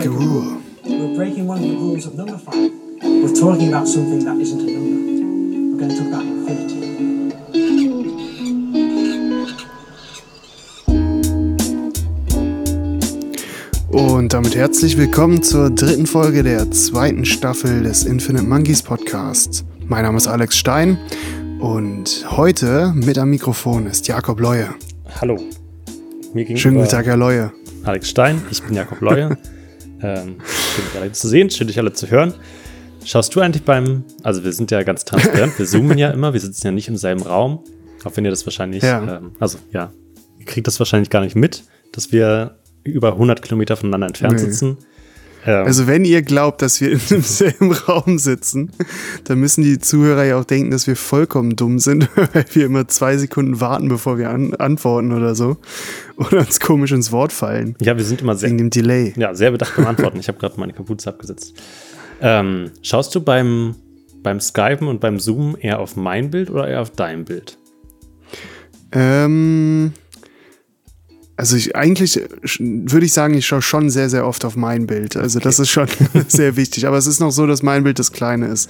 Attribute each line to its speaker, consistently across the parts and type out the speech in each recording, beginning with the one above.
Speaker 1: break a rule.
Speaker 2: We're breaking one of the rules of number five. We're talking about something that isn't a number. We're going to talk about infinity.
Speaker 1: Und damit herzlich willkommen zur dritten Folge der zweiten Staffel des Infinite Monkeys Podcasts. Mein Name ist Alex Stein und heute mit am Mikrofon ist Jakob Leue.
Speaker 3: Hallo. Mir gegenüber
Speaker 1: Schönen guten Tag, Herr Leue.
Speaker 3: Alex Stein, ich bin Jakob Leue. ähm, schön, dich alle zu sehen, schön, dich alle zu hören. Schaust du eigentlich beim, also wir sind ja ganz transparent, wir zoomen ja immer, wir sitzen ja nicht im selben Raum, auch wenn ihr das wahrscheinlich,
Speaker 1: Ja.
Speaker 3: ähm, also ja, ihr kriegt das wahrscheinlich gar nicht mit, dass wir über 100 Kilometer voneinander entfernt
Speaker 1: Nee.
Speaker 3: sitzen. Ähm,
Speaker 1: Also wenn ihr glaubt, dass wir in demselben Raum sitzen, dann müssen die Zuhörer ja auch denken, dass wir vollkommen dumm sind, weil wir immer zwei Sekunden warten, bevor wir an antworten oder so. Oder uns komisch ins Wort fallen.
Speaker 3: ja, wir sind immer sehr,
Speaker 1: Wegen dem Delay.
Speaker 3: Ja, sehr bedacht beim Antworten. Ich habe gerade meine Kapuze abgesetzt. Ähm, schaust du beim, beim Skypen und beim Zoomen eher auf mein Bild oder eher auf dein Bild?
Speaker 1: Ähm, also ich, eigentlich würde ich sagen, ich schaue schon sehr, sehr oft auf mein Bild. Also das ist schon sehr wichtig. Aber es ist noch so, dass mein Bild das kleine ist.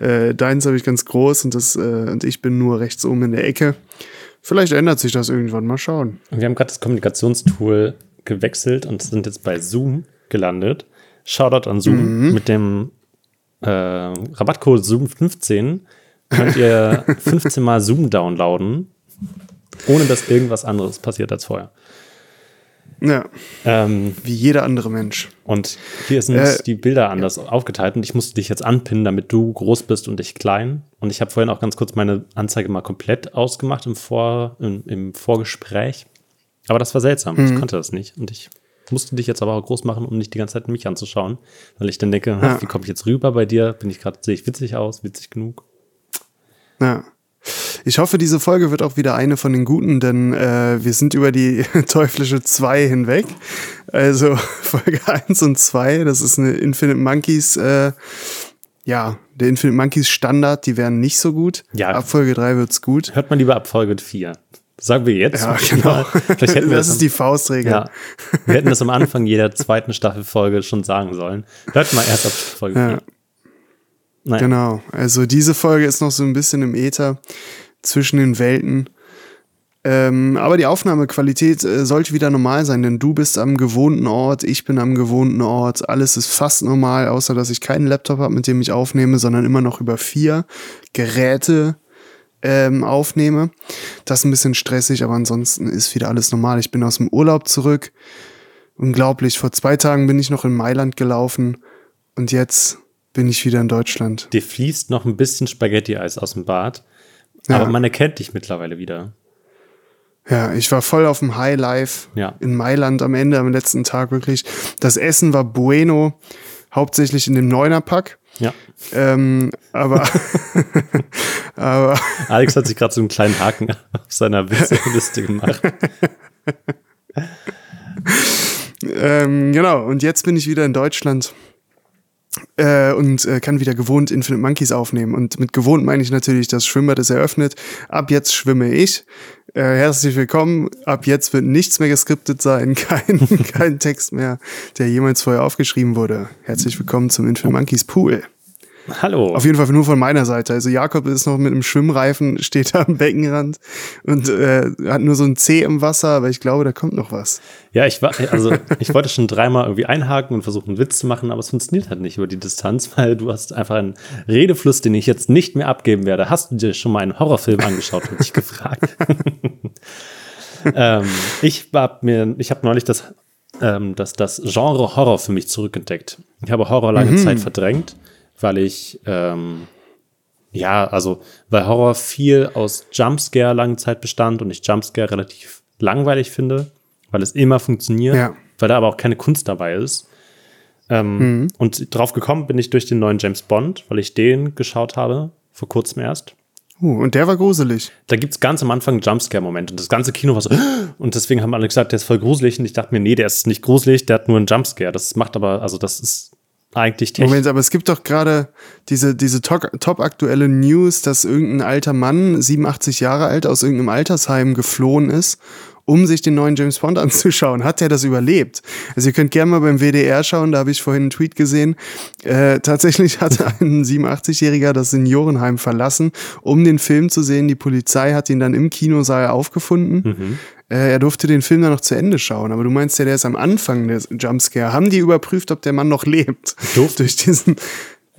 Speaker 1: Äh, deins habe ich ganz groß und, das, äh, und ich bin nur rechts oben in der Ecke. Vielleicht ändert sich das irgendwann. Mal schauen.
Speaker 3: Wir haben gerade das Kommunikationstool gewechselt und sind jetzt bei Zoom gelandet. Shoutout an Zoom. Mit dem äh, Rabattcode Zoom15 könnt ihr 15 Mal Zoom downloaden, ohne dass irgendwas anderes passiert als vorher.
Speaker 1: Ja,
Speaker 3: Ähm,
Speaker 1: wie jeder andere Mensch.
Speaker 3: Und hier sind
Speaker 1: Äh,
Speaker 3: die Bilder anders aufgeteilt und ich musste dich jetzt anpinnen, damit du groß bist und ich klein. Und ich habe vorhin auch ganz kurz meine Anzeige mal komplett ausgemacht im, Vor, im, im Vorgespräch. Aber das war seltsam. Ich konnte das nicht. Und ich musste dich jetzt aber auch groß machen, um nicht die ganze Zeit mich anzuschauen. Weil ich dann denke,
Speaker 1: Ja.
Speaker 3: wie komme ich jetzt rüber bei dir? Bin ich gerade, sehe ich witzig aus, witzig genug?
Speaker 1: Ja. Ich hoffe, diese Folge wird auch wieder eine von den guten, denn äh, wir sind über die teuflische 2 hinweg. Also Folge 1 und 2, das ist eine Infinite Monkeys, äh, ja, der Infinite Monkeys Standard, die wären nicht so gut.
Speaker 3: Ja.
Speaker 1: Ab Folge 3 wird's gut.
Speaker 3: Hört man lieber ab Folge 4. Sagen wir jetzt.
Speaker 1: Ja, genau.
Speaker 3: Vielleicht hätten wir
Speaker 1: das
Speaker 3: das
Speaker 1: ist die Faustregel.
Speaker 3: Ja, wir hätten das am Anfang jeder zweiten Staffelfolge schon sagen sollen. Hört mal erst ab Folge
Speaker 1: Ja.
Speaker 3: 4. Naja,
Speaker 1: Genau. Also diese Folge ist noch so ein bisschen im Äther zwischen den Welten. Ähm, aber die Aufnahmequalität äh, sollte wieder normal sein, denn du bist am gewohnten Ort, ich bin am gewohnten Ort. Alles ist fast normal, außer dass ich keinen Laptop habe, mit dem ich aufnehme, sondern immer noch über vier Geräte ähm, aufnehme. Das ist ein bisschen stressig, aber ansonsten ist wieder alles normal. Ich bin aus dem Urlaub zurück. Unglaublich. Vor zwei Tagen bin ich noch in Mailand gelaufen und jetzt bin ich wieder in Deutschland.
Speaker 3: dir fließt noch ein bisschen Spaghetti-Eis aus dem Bad.
Speaker 1: Ja.
Speaker 3: Aber man erkennt dich mittlerweile wieder.
Speaker 1: Ja, ich war voll auf dem High Life
Speaker 3: Ja.
Speaker 1: in Mailand am Ende, am letzten Tag wirklich. Das Essen war bueno, hauptsächlich in dem Neunerpack.
Speaker 3: Ja.
Speaker 1: Ähm, aber, aber
Speaker 3: Alex hat sich gerade so einen kleinen Haken auf seiner Witzeliste gemacht.
Speaker 1: ähm, genau, und jetzt bin ich wieder in Deutschland äh, und äh, kann wieder gewohnt Infinite Monkeys aufnehmen. Und mit gewohnt meine ich natürlich, das Schwimmbad ist eröffnet. Ab jetzt schwimme ich. Äh, herzlich willkommen. Ab jetzt wird nichts mehr geskriptet sein, kein, kein Text mehr, der jemals vorher aufgeschrieben wurde. Herzlich willkommen zum Infinite Monkeys Pool.
Speaker 3: Hallo.
Speaker 1: Auf jeden Fall nur von meiner Seite. Also Jakob ist noch mit einem Schwimmreifen, steht da am Beckenrand und äh, hat nur so ein C im Wasser, aber ich glaube, da kommt noch was.
Speaker 3: Ja, ich war, also ich wollte schon dreimal irgendwie einhaken und versuchen, einen Witz zu machen, aber es funktioniert halt nicht über die Distanz, weil du hast einfach einen Redefluss, den ich jetzt nicht mehr abgeben werde. Hast du dir schon mal einen Horrorfilm angeschaut, habe ich gefragt. ähm, ich hab mir, ich habe neulich das, ähm, das, das Genre Horror für mich zurückentdeckt. Ich habe Horror lange Zeit verdrängt, weil ich ähm, ja, also weil Horror viel aus Jumpscare lange Zeit bestand und ich Jumpscare relativ langweilig finde, weil es immer funktioniert,
Speaker 1: Ja.
Speaker 3: weil da aber auch keine Kunst dabei ist. Ähm, Und drauf gekommen bin ich durch den neuen James Bond, weil ich den geschaut habe, vor kurzem erst.
Speaker 1: Uh, und der war gruselig.
Speaker 3: Da gibt's ganz am Anfang einen Jumpscare-Moment und das ganze Kino war so, und deswegen haben alle gesagt, der ist voll gruselig und ich dachte mir, nee, der ist nicht gruselig, der hat nur einen Jumpscare. Das macht aber, also das ist eigentlich technisch.
Speaker 1: Moment, aber es gibt doch gerade diese, diese top- top-aktuelle News, dass irgendein alter Mann, 87 Jahre alt, aus irgendeinem Altersheim geflohen ist um sich den neuen James Bond anzuschauen. Hat er das überlebt? Also ihr könnt gerne mal beim WDR schauen, da habe ich vorhin einen Tweet gesehen. Äh, tatsächlich hat ein 87-Jähriger das Seniorenheim verlassen, um den Film zu sehen. Die Polizei hat ihn dann im Kinosaal aufgefunden.
Speaker 3: Mhm.
Speaker 1: Äh, er durfte den Film dann noch zu Ende schauen, aber du meinst ja, der ist am Anfang des Jumpscare. Haben die überprüft, ob der Mann noch lebt?
Speaker 3: Durfte.
Speaker 1: Durch diesen,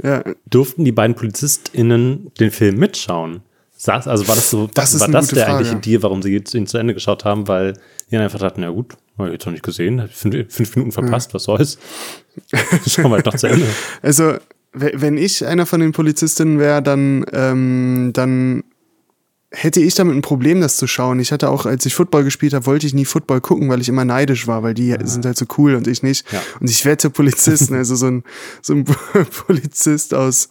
Speaker 1: ja,
Speaker 3: Durften die beiden PolizistInnen den Film mitschauen? Saß, also war das so,
Speaker 1: Das
Speaker 3: war das der
Speaker 1: Frage.
Speaker 3: eigentliche Deal, warum sie ihn zu Ende geschaut haben, weil die dann einfach dachten, ja gut, hab ich jetzt noch nicht gesehen, fünf, fünf Minuten verpasst, was soll's? Schauen wir halt noch zu Ende.
Speaker 1: Also, we- wenn ich einer von den Polizistinnen wäre, dann, ähm, dann hätte ich damit ein Problem, das zu schauen. Ich hatte auch, als ich Football gespielt habe, wollte ich nie Football gucken, weil ich immer neidisch war, weil die sind halt so cool und ich nicht.
Speaker 3: Ja.
Speaker 1: Und ich wette Polizisten, also so ein, so ein Polizist aus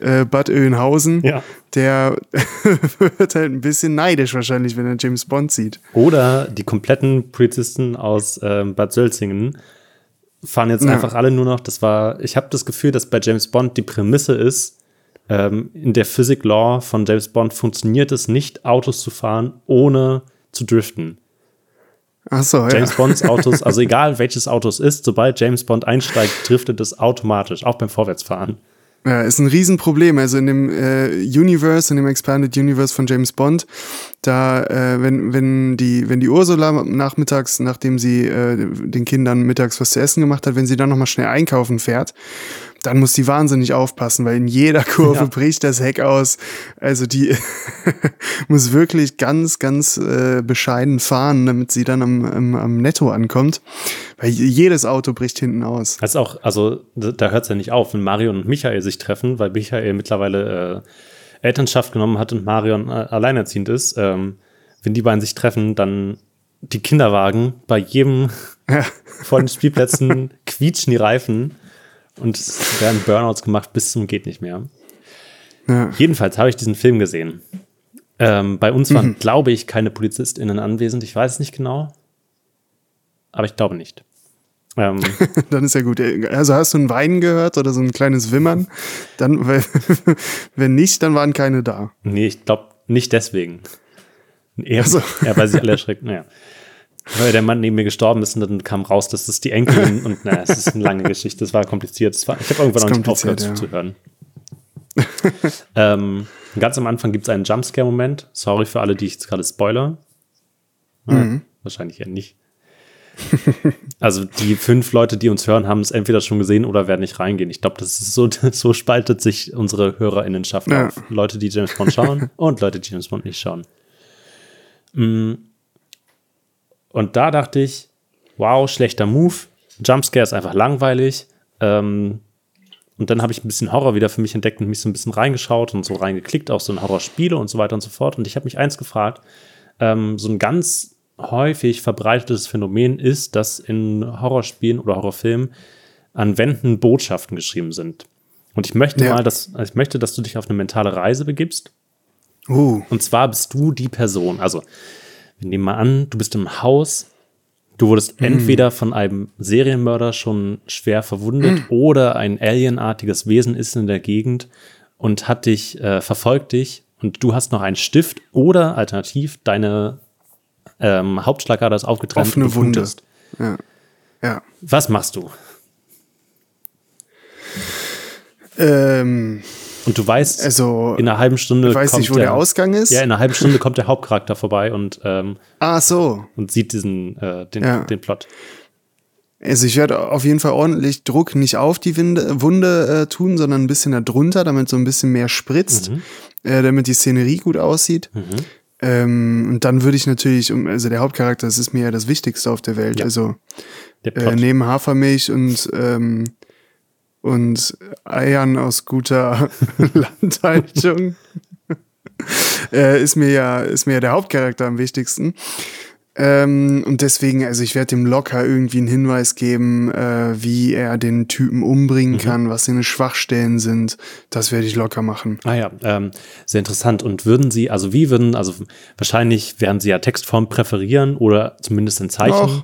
Speaker 1: äh, Bad Oeynhausen,
Speaker 3: Ja.
Speaker 1: der wird halt ein bisschen neidisch wahrscheinlich, wenn er James Bond sieht.
Speaker 3: Oder die kompletten Polizisten aus ähm, Bad Sölzingen fahren jetzt
Speaker 1: Ja.
Speaker 3: einfach alle nur noch, das war, ich habe das Gefühl, dass bei James Bond die Prämisse ist, ähm, in der Physik Law von James Bond funktioniert es nicht, Autos zu fahren, ohne zu driften.
Speaker 1: Ach so, ja.
Speaker 3: James Bonds Autos, also egal welches Auto es ist, sobald James Bond einsteigt, driftet es automatisch, auch beim Vorwärtsfahren.
Speaker 1: Ja, ist ein Riesenproblem. Also in dem äh, Universe, in dem Expanded Universe von James Bond, da, äh, wenn, wenn die, wenn die Ursula nachmittags, nachdem sie äh, den Kindern mittags was zu essen gemacht hat, wenn sie dann nochmal schnell einkaufen fährt, dann muss die wahnsinnig aufpassen, weil in jeder Kurve
Speaker 3: Ja.
Speaker 1: bricht das Heck aus. Also die muss wirklich ganz, ganz äh, bescheiden fahren, damit sie dann am, am, am Netto ankommt. Weil jedes Auto bricht hinten aus.
Speaker 3: Das ist auch, also da hört es ja nicht auf, wenn Marion und Michael sich treffen, weil Michael mittlerweile äh, Elternschaft genommen hat und Marion äh, alleinerziehend ist. Ähm, wenn die beiden sich treffen, dann die Kinderwagen bei jedem
Speaker 1: Ja.
Speaker 3: von den Spielplätzen quietschen die Reifen und es werden Burnouts gemacht bis zum geht nicht mehr.
Speaker 1: Ja.
Speaker 3: Jedenfalls habe ich diesen Film gesehen. Ähm, bei uns
Speaker 1: Mhm.
Speaker 3: waren, glaube ich, keine PolizistInnen anwesend. Ich weiß es nicht genau. Aber ich glaube nicht. Ähm,
Speaker 1: Dann ist ja gut. Also hast du ein Weinen gehört oder so ein kleines Wimmern? Dann, wenn nicht, dann waren keine da.
Speaker 3: Nee, ich glaube nicht deswegen. Eher,
Speaker 1: Ach so.
Speaker 3: ja, weil sie alle erschreckt. Naja. Weil der Mann neben mir gestorben ist und dann kam raus, dass das die Enkelin und naja, es ist eine lange Geschichte. Es war kompliziert. Es war, ich habe irgendwann noch nicht aufgehört
Speaker 1: kompliziert,
Speaker 3: zuzuhören. ähm, ganz am Anfang gibt es einen Jumpscare-Moment. Sorry für alle, die ich jetzt gerade spoiler. Ja,
Speaker 1: Mhm.
Speaker 3: Wahrscheinlich eher nicht. Also die fünf Leute, die uns hören, haben es entweder schon gesehen oder werden nicht reingehen. Ich glaube, das ist so, so spaltet sich unsere HörerInnenschaft
Speaker 1: Ja.
Speaker 3: auf. Leute, die James Bond schauen und Leute, die James Bond nicht schauen. Mm. Und da dachte ich, wow, schlechter Move. Jumpscare ist einfach langweilig. Ähm, und dann habe ich ein bisschen Horror wieder für mich entdeckt und mich so ein bisschen reingeschaut und so reingeklickt, auch so in Horrorspiele und so weiter und so fort. Und ich habe mich eins gefragt, ähm, so ein ganz häufig verbreitetes Phänomen ist, dass in Horrorspielen oder Horrorfilmen an Wänden Botschaften geschrieben sind. Und ich möchte
Speaker 1: Ja.
Speaker 3: mal, dass, ich möchte, dass du dich auf eine mentale Reise begibst.
Speaker 1: Uh,
Speaker 3: Und zwar bist du die Person. Also, wir nehmen mal an, du bist im Haus, du wurdest entweder von einem Serienmörder schon schwer verwundet oder ein alienartiges Wesen ist in der Gegend und hat dich, äh, verfolgt dich und du hast noch einen Stift oder alternativ deine ähm, Hauptschlagader ist aufgetrennt
Speaker 1: Offene
Speaker 3: und
Speaker 1: Wunde. ja. Ja.
Speaker 3: Was machst du?
Speaker 1: Ähm,
Speaker 3: Und du weißt,
Speaker 1: also,
Speaker 3: in einer halben Stunde
Speaker 1: weiß
Speaker 3: kommt
Speaker 1: nicht, wo der Ausgang ist.
Speaker 3: Ja, in einer halben Stunde kommt der Hauptcharakter vorbei und, ähm,
Speaker 1: ah, so.
Speaker 3: und sieht diesen, äh, den,
Speaker 1: Ja.
Speaker 3: den Plot.
Speaker 1: Also ich werde auf jeden Fall ordentlich Druck nicht auf die Winde, Wunde äh, tun, sondern ein bisschen darunter, damit so ein bisschen mehr spritzt,
Speaker 3: Mhm.
Speaker 1: äh, damit die Szenerie gut aussieht. Ähm, und dann würde ich natürlich, um, also der Hauptcharakter, das ist mir ja das Wichtigste auf der Welt.
Speaker 3: Ja.
Speaker 1: Also
Speaker 3: Der
Speaker 1: äh, neben Hafermilch und ähm, und Eiern aus guter Landhaltung äh, ist mir ja ist mir ja der Hauptcharakter am wichtigsten. Ähm, und deswegen, also ich werde dem locker irgendwie einen Hinweis geben, äh, wie er den Typen umbringen
Speaker 3: Mhm.
Speaker 1: kann, was seine Schwachstellen sind. Das werde ich locker machen.
Speaker 3: Ah ja, ähm, sehr interessant. Und würden Sie, also wie würden, also wahrscheinlich werden Sie ja Textform präferieren oder zumindest in Zeichen.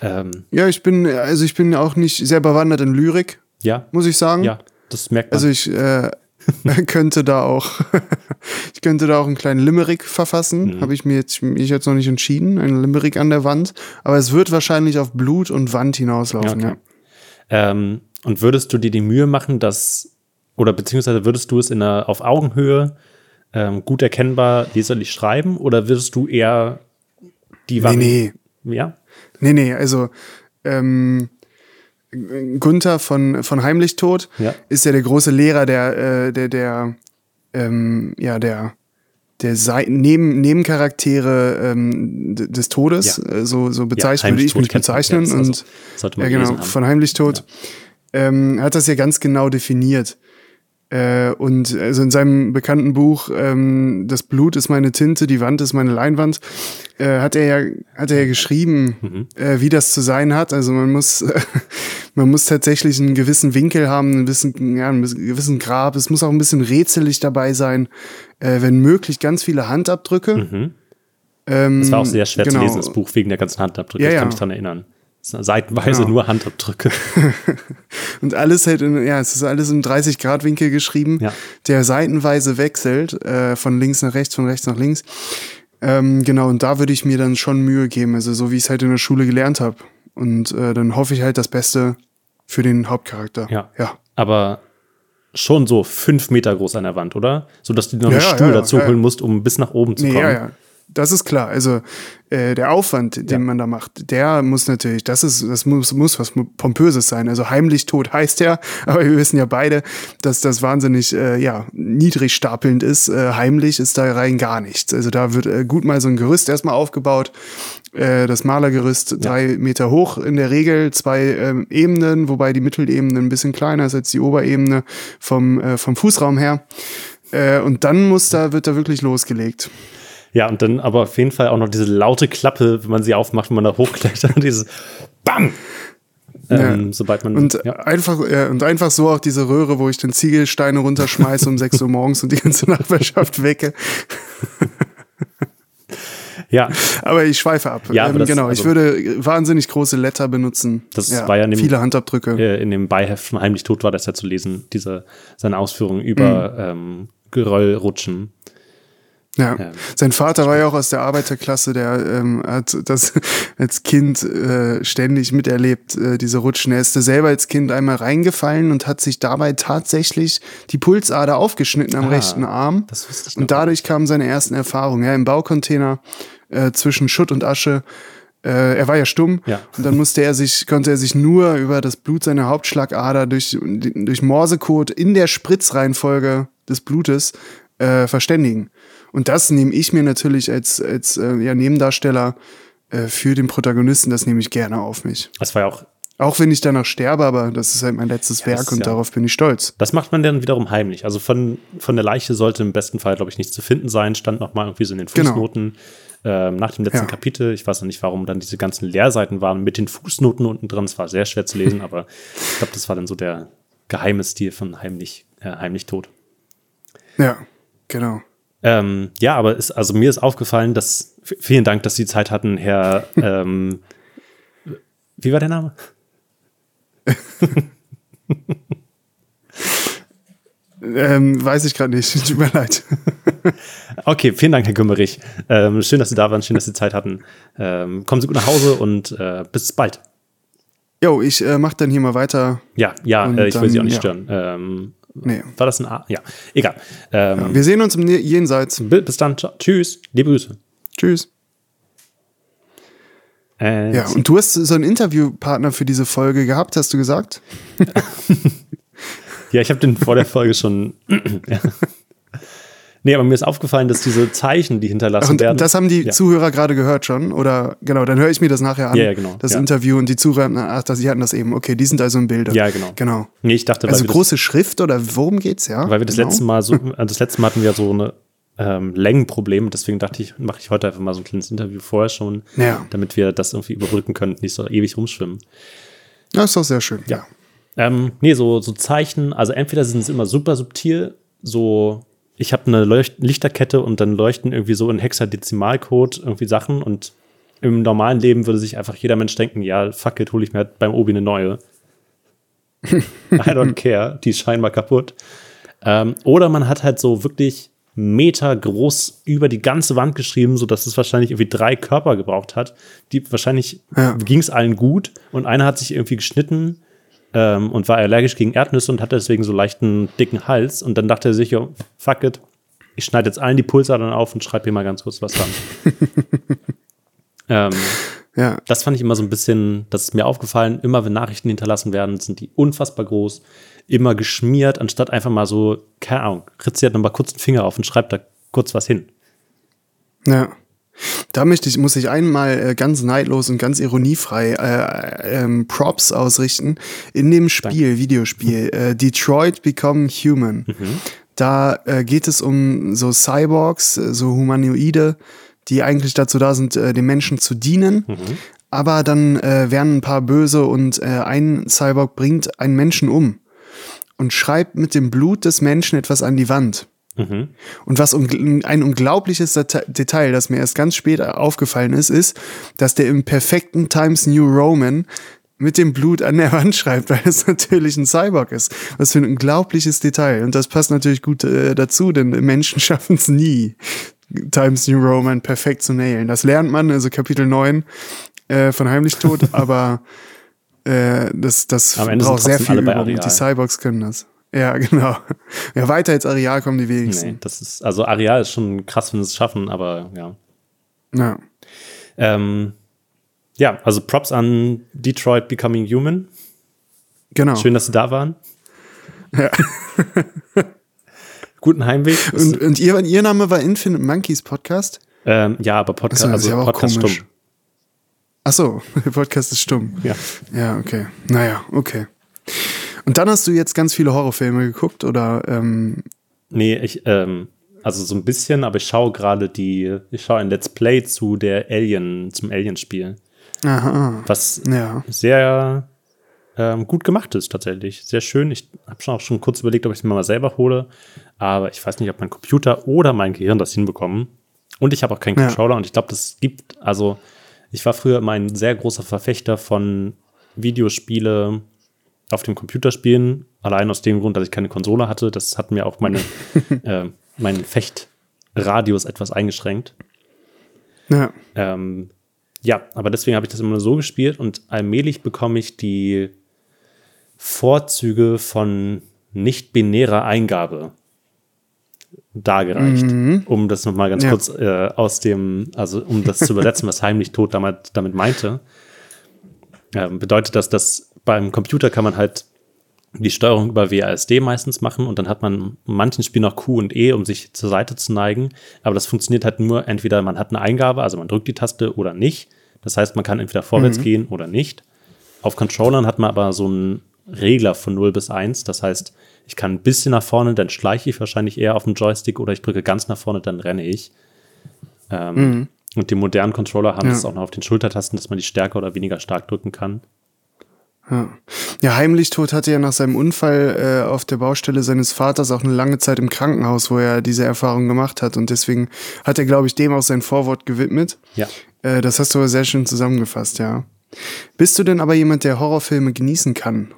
Speaker 3: Ähm,
Speaker 1: Ja, ich bin, also ich bin auch nicht sehr bewandert in Lyrik,
Speaker 3: ja,
Speaker 1: muss ich sagen.
Speaker 3: ja, das merkt man.
Speaker 1: Also ich, äh, könnte da auch, ich könnte da auch einen kleinen Limerick verfassen.
Speaker 3: Mhm.
Speaker 1: Habe ich mir jetzt, mich jetzt noch nicht entschieden. Ein Limerick an der Wand. Aber es wird wahrscheinlich auf Blut und Wand hinauslaufen,
Speaker 3: Ja,
Speaker 1: ja.
Speaker 3: okay. Ähm, und würdest du dir die Mühe machen, dass, oder beziehungsweise würdest du es in einer, auf Augenhöhe ähm, gut erkennbar leserlich schreiben oder würdest du eher die
Speaker 1: Nee,
Speaker 3: Vari-
Speaker 1: nee.
Speaker 3: Ja?
Speaker 1: Nee, nee, also ähm, Gunther von, von Heimlichtod
Speaker 3: Ja.
Speaker 1: ist ja der große Lehrer der, äh, der, der, ähm, ja, der, der Seiten, Neben, Nebencharaktere ähm, des Todes,
Speaker 3: Ja.
Speaker 1: äh, so, so bezeichnet, würde ich mich bezeichnen.
Speaker 3: ja,
Speaker 1: und
Speaker 3: also-
Speaker 1: ja, genau, von Heimlichtod ähm, hat das ja ganz genau definiert. Äh, und also in seinem bekannten Buch ähm, Das Blut ist meine Tinte, die Wand ist meine Leinwand, äh, hat er ja, hat er ja geschrieben,
Speaker 3: Mhm.
Speaker 1: äh, wie das zu sein hat. Also man muss, man muss tatsächlich einen gewissen Winkel haben, einen gewissen, ja, einen gewissen Grab. Es muss auch ein bisschen rätselig dabei sein. Äh, wenn möglich, ganz viele Handabdrücke. Ähm,
Speaker 3: Es war auch sehr schwer
Speaker 1: genau.
Speaker 3: zu lesen, das Buch, wegen der ganzen Handabdrücke.
Speaker 1: Ja,
Speaker 3: ich
Speaker 1: ja.
Speaker 3: kann mich daran erinnern. Seitenweise
Speaker 1: Genau.
Speaker 3: nur Handabdrücke.
Speaker 1: Und alles halt in, ja, es ist alles im 30-Grad-Winkel geschrieben,
Speaker 3: Ja.
Speaker 1: der seitenweise wechselt, äh, von links nach rechts, von rechts nach links. Ähm, genau, und da würde ich mir dann schon Mühe geben, also so wie ich es halt in der Schule gelernt habe. Und äh, dann hoffe ich halt das Beste für den Hauptcharakter.
Speaker 3: Ja.
Speaker 1: Ja.
Speaker 3: Aber schon so fünf Meter groß an der Wand, oder? So dass du noch einen
Speaker 1: ja,
Speaker 3: Stuhl
Speaker 1: ja,
Speaker 3: dazu holen musst, um bis nach oben zu
Speaker 1: Nee,
Speaker 3: kommen.
Speaker 1: ja, ja. Das ist klar. Also äh, der Aufwand, den
Speaker 3: Ja.
Speaker 1: man da macht, der muss natürlich, das ist, das muss, muss was Pompöses sein. Also heimlich tot heißt ja, aber wir wissen ja beide, dass das wahnsinnig äh, ja, niedrig stapelnd ist. Äh, heimlich ist da rein gar nichts. Also da wird äh, gut mal so ein Gerüst erstmal aufgebaut. Äh, das Malergerüst drei Meter hoch in der Regel, zwei ähm, Ebenen, wobei die Mittelebene ein bisschen kleiner ist als die Oberebene vom, äh, vom Fußraum her. Äh, und dann muss da, wird da wirklich losgelegt.
Speaker 3: Ja, und dann aber auf jeden Fall auch noch diese laute Klappe, wenn man sie aufmacht, wenn man da hochklettert, dieses BAM! Ähm, sobald man.
Speaker 1: Und
Speaker 3: ja.
Speaker 1: einfach, äh, und einfach so auch diese Röhre, wo ich den Ziegelsteine runterschmeiße um 6 Uhr morgens und die ganze Nachbarschaft wecke.
Speaker 3: ja,
Speaker 1: Aber ich schweife ab.
Speaker 3: Ja,
Speaker 1: ähm,
Speaker 3: das-
Speaker 1: genau,
Speaker 3: also-
Speaker 1: ich würde wahnsinnig große Letter benutzen.
Speaker 3: Das war ja in dem-
Speaker 1: viele Handabdrücke.
Speaker 3: äh, in dem Beiheft von Heimlich Tot war das ja zu lesen, diese, seine Ausführungen über ähm, Geröllrutschen.
Speaker 1: Ja.
Speaker 3: Ja.
Speaker 1: Sein Vater war ja auch aus der Arbeiterklasse, der ähm, hat das als Kind äh, ständig miterlebt, äh, diese Rutschen. Er ist da selber als Kind einmal reingefallen und hat sich dabei tatsächlich die Pulsader aufgeschnitten am
Speaker 3: Ah,
Speaker 1: rechten Arm.
Speaker 3: das wusste ich noch.
Speaker 1: Und dadurch kamen seine ersten Erfahrungen. Ja, im Baucontainer äh, zwischen Schutt und Asche. Äh, er war ja stumm
Speaker 3: Ja.
Speaker 1: und dann musste er sich, konnte er sich nur über das Blut seiner Hauptschlagader durch, durch Morsecode in der Spritzreihenfolge des Blutes äh, verständigen. Und das nehme ich mir natürlich als, als äh, ja, Nebendarsteller äh, für den Protagonisten, das nehme ich gerne auf mich.
Speaker 3: Das war ja auch,
Speaker 1: Auch wenn ich danach sterbe, aber das ist halt mein letztes
Speaker 3: das
Speaker 1: Werk
Speaker 3: ist
Speaker 1: und
Speaker 3: ja-
Speaker 1: darauf bin ich stolz.
Speaker 3: das macht man dann wiederum heimlich. Also von, von der Leiche sollte im besten Fall, glaube ich, nichts zu finden sein. Stand noch mal irgendwie so in den
Speaker 1: Genau.
Speaker 3: Fußnoten. Ähm, nach dem letzten
Speaker 1: Ja.
Speaker 3: Kapitel, ich weiß noch nicht, warum dann diese ganzen Leerseiten waren mit den Fußnoten unten drin. Es war sehr schwer zu lesen, aber ich glaube, das war dann so der geheime Stil von Heimlich, äh, Heimlich Tot.
Speaker 1: Ja, genau.
Speaker 3: Ähm, ja, aber ist, also mir ist aufgefallen, dass vielen Dank, dass Sie Zeit hatten, Herr. ähm, wie war der Name?
Speaker 1: Ähm, weiß ich gerade nicht, tut mir leid.
Speaker 3: Okay, vielen Dank, Herr Gümmerich. Ähm, schön, dass Sie da waren, schön, dass Sie Zeit hatten. Ähm, kommen Sie gut nach Hause und äh, bis bald.
Speaker 1: Jo, ich äh, mach dann hier mal weiter.
Speaker 3: Ja, ja, äh, ich will Sie auch nicht
Speaker 1: ja.
Speaker 3: stören.
Speaker 1: Nee.
Speaker 3: War das ein A? Ja, egal. Ähm,
Speaker 1: Wir sehen uns im Jenseits.
Speaker 3: bi- Bis dann, tschüss, liebe Grüße.
Speaker 1: Tschüss.
Speaker 3: Äh,
Speaker 1: Ja, und du hast so einen Interviewpartner für diese Folge gehabt, hast du gesagt?
Speaker 3: Ja, ich habe den vor der Folge schon. ja. Nee, aber mir ist aufgefallen, dass diese Zeichen, die hinterlassen
Speaker 1: Und
Speaker 3: werden.
Speaker 1: das haben die
Speaker 3: ja.
Speaker 1: Zuhörer gerade gehört schon? Oder genau, dann höre ich mir das nachher an.
Speaker 3: Ja, ja, genau.
Speaker 1: Das
Speaker 3: Ja.
Speaker 1: Interview und die Zuhörer, ach, das, die hatten das eben. Okay, die sind also im Bilde.
Speaker 3: Ja, genau.
Speaker 1: Genau.
Speaker 3: Nee, ich dachte,
Speaker 1: Also
Speaker 3: wir das-
Speaker 1: große Schrift oder worum geht's, ja?
Speaker 3: Weil wir das
Speaker 1: genau.
Speaker 3: letzte Mal so, äh, das letzte Mal hatten wir so eine ähm, Längenproblem, deswegen dachte ich, mache ich heute einfach mal so ein kleines Interview vorher schon,
Speaker 1: Ja.
Speaker 3: damit wir das irgendwie überbrücken können, nicht so ewig rumschwimmen.
Speaker 1: Ja, ist doch sehr schön. Ja.
Speaker 3: Ähm, nee, so, so Zeichen, also entweder sind sie immer super subtil, so, ich habe eine Leucht Lichterkette und dann leuchten irgendwie so in Hexadezimalcode irgendwie Sachen und im normalen Leben würde sich einfach jeder Mensch denken, ja, fuck it, hole ich mir halt beim Obi eine neue. I don't care, die ist scheinbar kaputt. Ähm, oder man hat halt so wirklich Meter groß über die ganze Wand geschrieben, sodass es wahrscheinlich irgendwie drei Körper gebraucht hat. Die wahrscheinlich
Speaker 1: Ja.
Speaker 3: ging es allen gut und einer hat sich irgendwie geschnitten ähm, und war allergisch gegen Erdnüsse und hatte deswegen so leichten dicken Hals. Und dann dachte er sich, jo, fuck it, ich schneide jetzt allen die Pulsadern auf und schreibe hier mal ganz kurz was dran. ähm,
Speaker 1: Ja,
Speaker 3: das fand ich immer so ein bisschen, das ist mir aufgefallen, immer wenn Nachrichten hinterlassen werden, sind die unfassbar groß, immer geschmiert, anstatt einfach mal so, keine Ahnung, ritziert nochmal kurz den Finger auf und schreibt da kurz was hin.
Speaker 1: ja. Da möchte ich, muss ich einmal äh, ganz neidlos und ganz ironiefrei äh, ähm, Props ausrichten. In dem Spiel, Videospiel, äh, Detroit Become Human. Da äh, geht es um so Cyborgs, äh, so Humanoide, die eigentlich dazu da sind, äh, den Menschen zu dienen. Aber dann werden ein paar böse und ein Cyborg bringt einen Menschen um und schreibt mit dem Blut des Menschen etwas an die Wand. Und was ungl- ein unglaubliches Deta- Detail, das mir erst ganz spät aufgefallen ist, ist, dass der im perfekten Times New Roman mit dem Blut an der Wand schreibt, weil es natürlich ein Cyborg ist. Was für ein unglaubliches Detail. Und das passt natürlich gut äh, dazu, denn Menschen schaffen es nie, Times New Roman perfekt zu nailen. Das lernt man, also Kapitel 9 äh, von Heimlichtod, aber äh, das, das braucht sehr viel Übung. Und die. Cyborgs können das. Ja, genau. Ja, weiter als Areal kommen die wenigsten.
Speaker 3: Nee, das ist, also Areal ist schon krass, wenn sie es schaffen, aber ja.
Speaker 1: Ja.
Speaker 3: Ähm, ja, also Props an Detroit Becoming Human.
Speaker 1: Genau.
Speaker 3: Schön, dass sie da waren.
Speaker 1: Ja.
Speaker 3: Guten Heimweg.
Speaker 1: Und, und ihr, ihr Name war Infinite Monkeys Podcast?
Speaker 3: ähm, ja, aber Podcast,
Speaker 1: Achso,
Speaker 3: also
Speaker 1: ja auch
Speaker 3: Podcast
Speaker 1: komisch.
Speaker 3: stumm.
Speaker 1: Ach so, der Podcast ist stumm.
Speaker 3: Ja.
Speaker 1: Ja, okay. Naja, okay. Und dann hast du jetzt ganz viele Horrorfilme geguckt oder ähm,
Speaker 3: Nee, ich, ähm, also so ein bisschen, aber ich schaue gerade die, ich schaue ein Let's Play zu der Alien, zum Alien-Spiel.
Speaker 1: aha,
Speaker 3: Was
Speaker 1: ja.
Speaker 3: sehr ähm, gut gemacht ist tatsächlich. Sehr schön. Ich habe schon auch schon kurz überlegt, ob ich es mir mal selber hole. Aber ich weiß nicht, ob mein Computer oder mein Gehirn das hinbekommen. Und ich habe auch keinen
Speaker 1: Ja.
Speaker 3: Controller und ich glaube, das gibt, also ich war früher immer ein sehr großer Verfechter von Videospiele auf dem Computer spielen. Allein aus dem Grund, dass ich keine Konsole hatte. Das hat mir auch meine, äh, meinen Fechtradius etwas eingeschränkt.
Speaker 1: Ja.
Speaker 3: Ähm, ja, aber deswegen habe ich das immer nur so gespielt und allmählich bekomme ich die Vorzüge von nicht-binärer Eingabe dargereicht, um das nochmal ganz
Speaker 1: Ja.
Speaker 3: kurz äh, aus dem, also um das zu übersetzen, was heimlich tot damit, damit meinte. Ähm, bedeutet das, dass beim Computer kann man halt die Steuerung über WASD meistens machen und dann hat man in manchen Spielen noch Q und E, um sich zur Seite zu neigen. Aber das funktioniert halt nur, entweder man hat eine Eingabe, also man drückt die Taste oder nicht. Das heißt, man kann entweder vorwärts gehen oder nicht. Auf Controllern hat man aber so einen Regler von 0 bis 1. Das heißt, ich kann ein bisschen nach vorne, dann schleiche ich wahrscheinlich eher auf dem Joystick oder ich drücke ganz nach vorne, dann renne ich. Ähm, Und die modernen Controller haben
Speaker 1: Ja.
Speaker 3: es auch noch auf den Schultertasten, dass man die stärker oder weniger stark drücken kann.
Speaker 1: Ja. ja, Heimlichtod hatte ja nach seinem Unfall äh, auf der Baustelle seines Vaters auch eine lange Zeit im Krankenhaus, wo er diese Erfahrung gemacht hat. Und deswegen hat er, glaube ich, dem auch sein Vorwort gewidmet.
Speaker 3: Ja.
Speaker 1: Äh, das hast du aber sehr schön zusammengefasst, ja. Bist du denn aber jemand, der Horrorfilme genießen kann?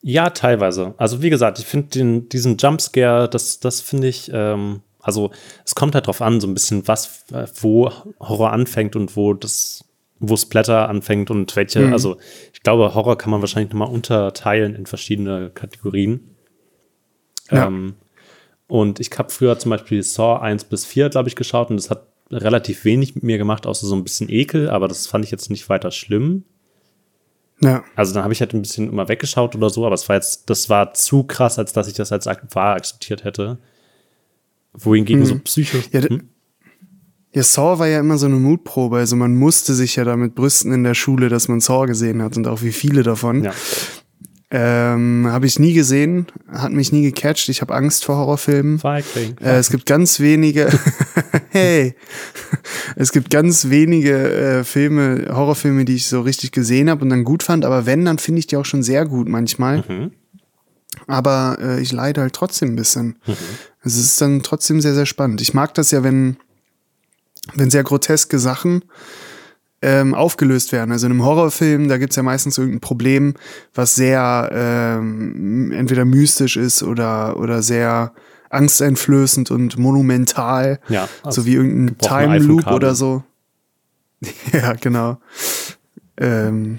Speaker 3: Ja, teilweise. Also wie gesagt, ich finde diesen Jumpscare, das, das finde ich, ähm, also es kommt halt drauf an, so ein bisschen, was, wo Horror anfängt und wo das, wo Splatter anfängt und welche, also ich glaube, Horror kann man wahrscheinlich nochmal unterteilen in verschiedene Kategorien.
Speaker 1: Ja.
Speaker 3: Ähm, und ich habe früher zum Beispiel Saw 1 bis 4, glaube ich, geschaut und das hat relativ wenig mit mir gemacht, außer so ein bisschen Ekel, aber das fand ich jetzt nicht weiter schlimm.
Speaker 1: Ja,
Speaker 3: Also dann habe ich halt ein bisschen immer weggeschaut oder so, aber es war jetzt, das war zu krass, als dass ich das als wahr akzeptiert hätte. Wohingegen so Psycho.
Speaker 1: Ja,
Speaker 3: Hm?
Speaker 1: Ja, Saw war ja immer so eine Mutprobe. Also man musste sich ja damit brüsten in der Schule, dass man Saw gesehen hat und auch wie viele davon.
Speaker 3: Ja.
Speaker 1: Ähm, habe ich nie gesehen, hat mich nie gecatcht. Ich habe Angst vor Horrorfilmen.
Speaker 3: Viking.
Speaker 1: Äh, es gibt ganz wenige, hey, es gibt ganz wenige äh, Filme, Horrorfilme, die ich so richtig gesehen habe und dann gut fand. Aber wenn, dann finde ich die auch schon sehr gut manchmal.
Speaker 3: Mhm.
Speaker 1: Aber äh, ich leide halt trotzdem ein bisschen. Es ist dann trotzdem sehr, sehr spannend. Ich mag das ja, wenn, wenn sehr groteske Sachen ähm, aufgelöst werden. Also in einem Horrorfilm, da gibt's ja meistens irgendein Problem, was sehr ähm, entweder mystisch ist oder, oder sehr angsteinflößend und monumental.
Speaker 3: Ja, also
Speaker 1: so wie irgendein Time Loop oder so. ja, genau. Ähm,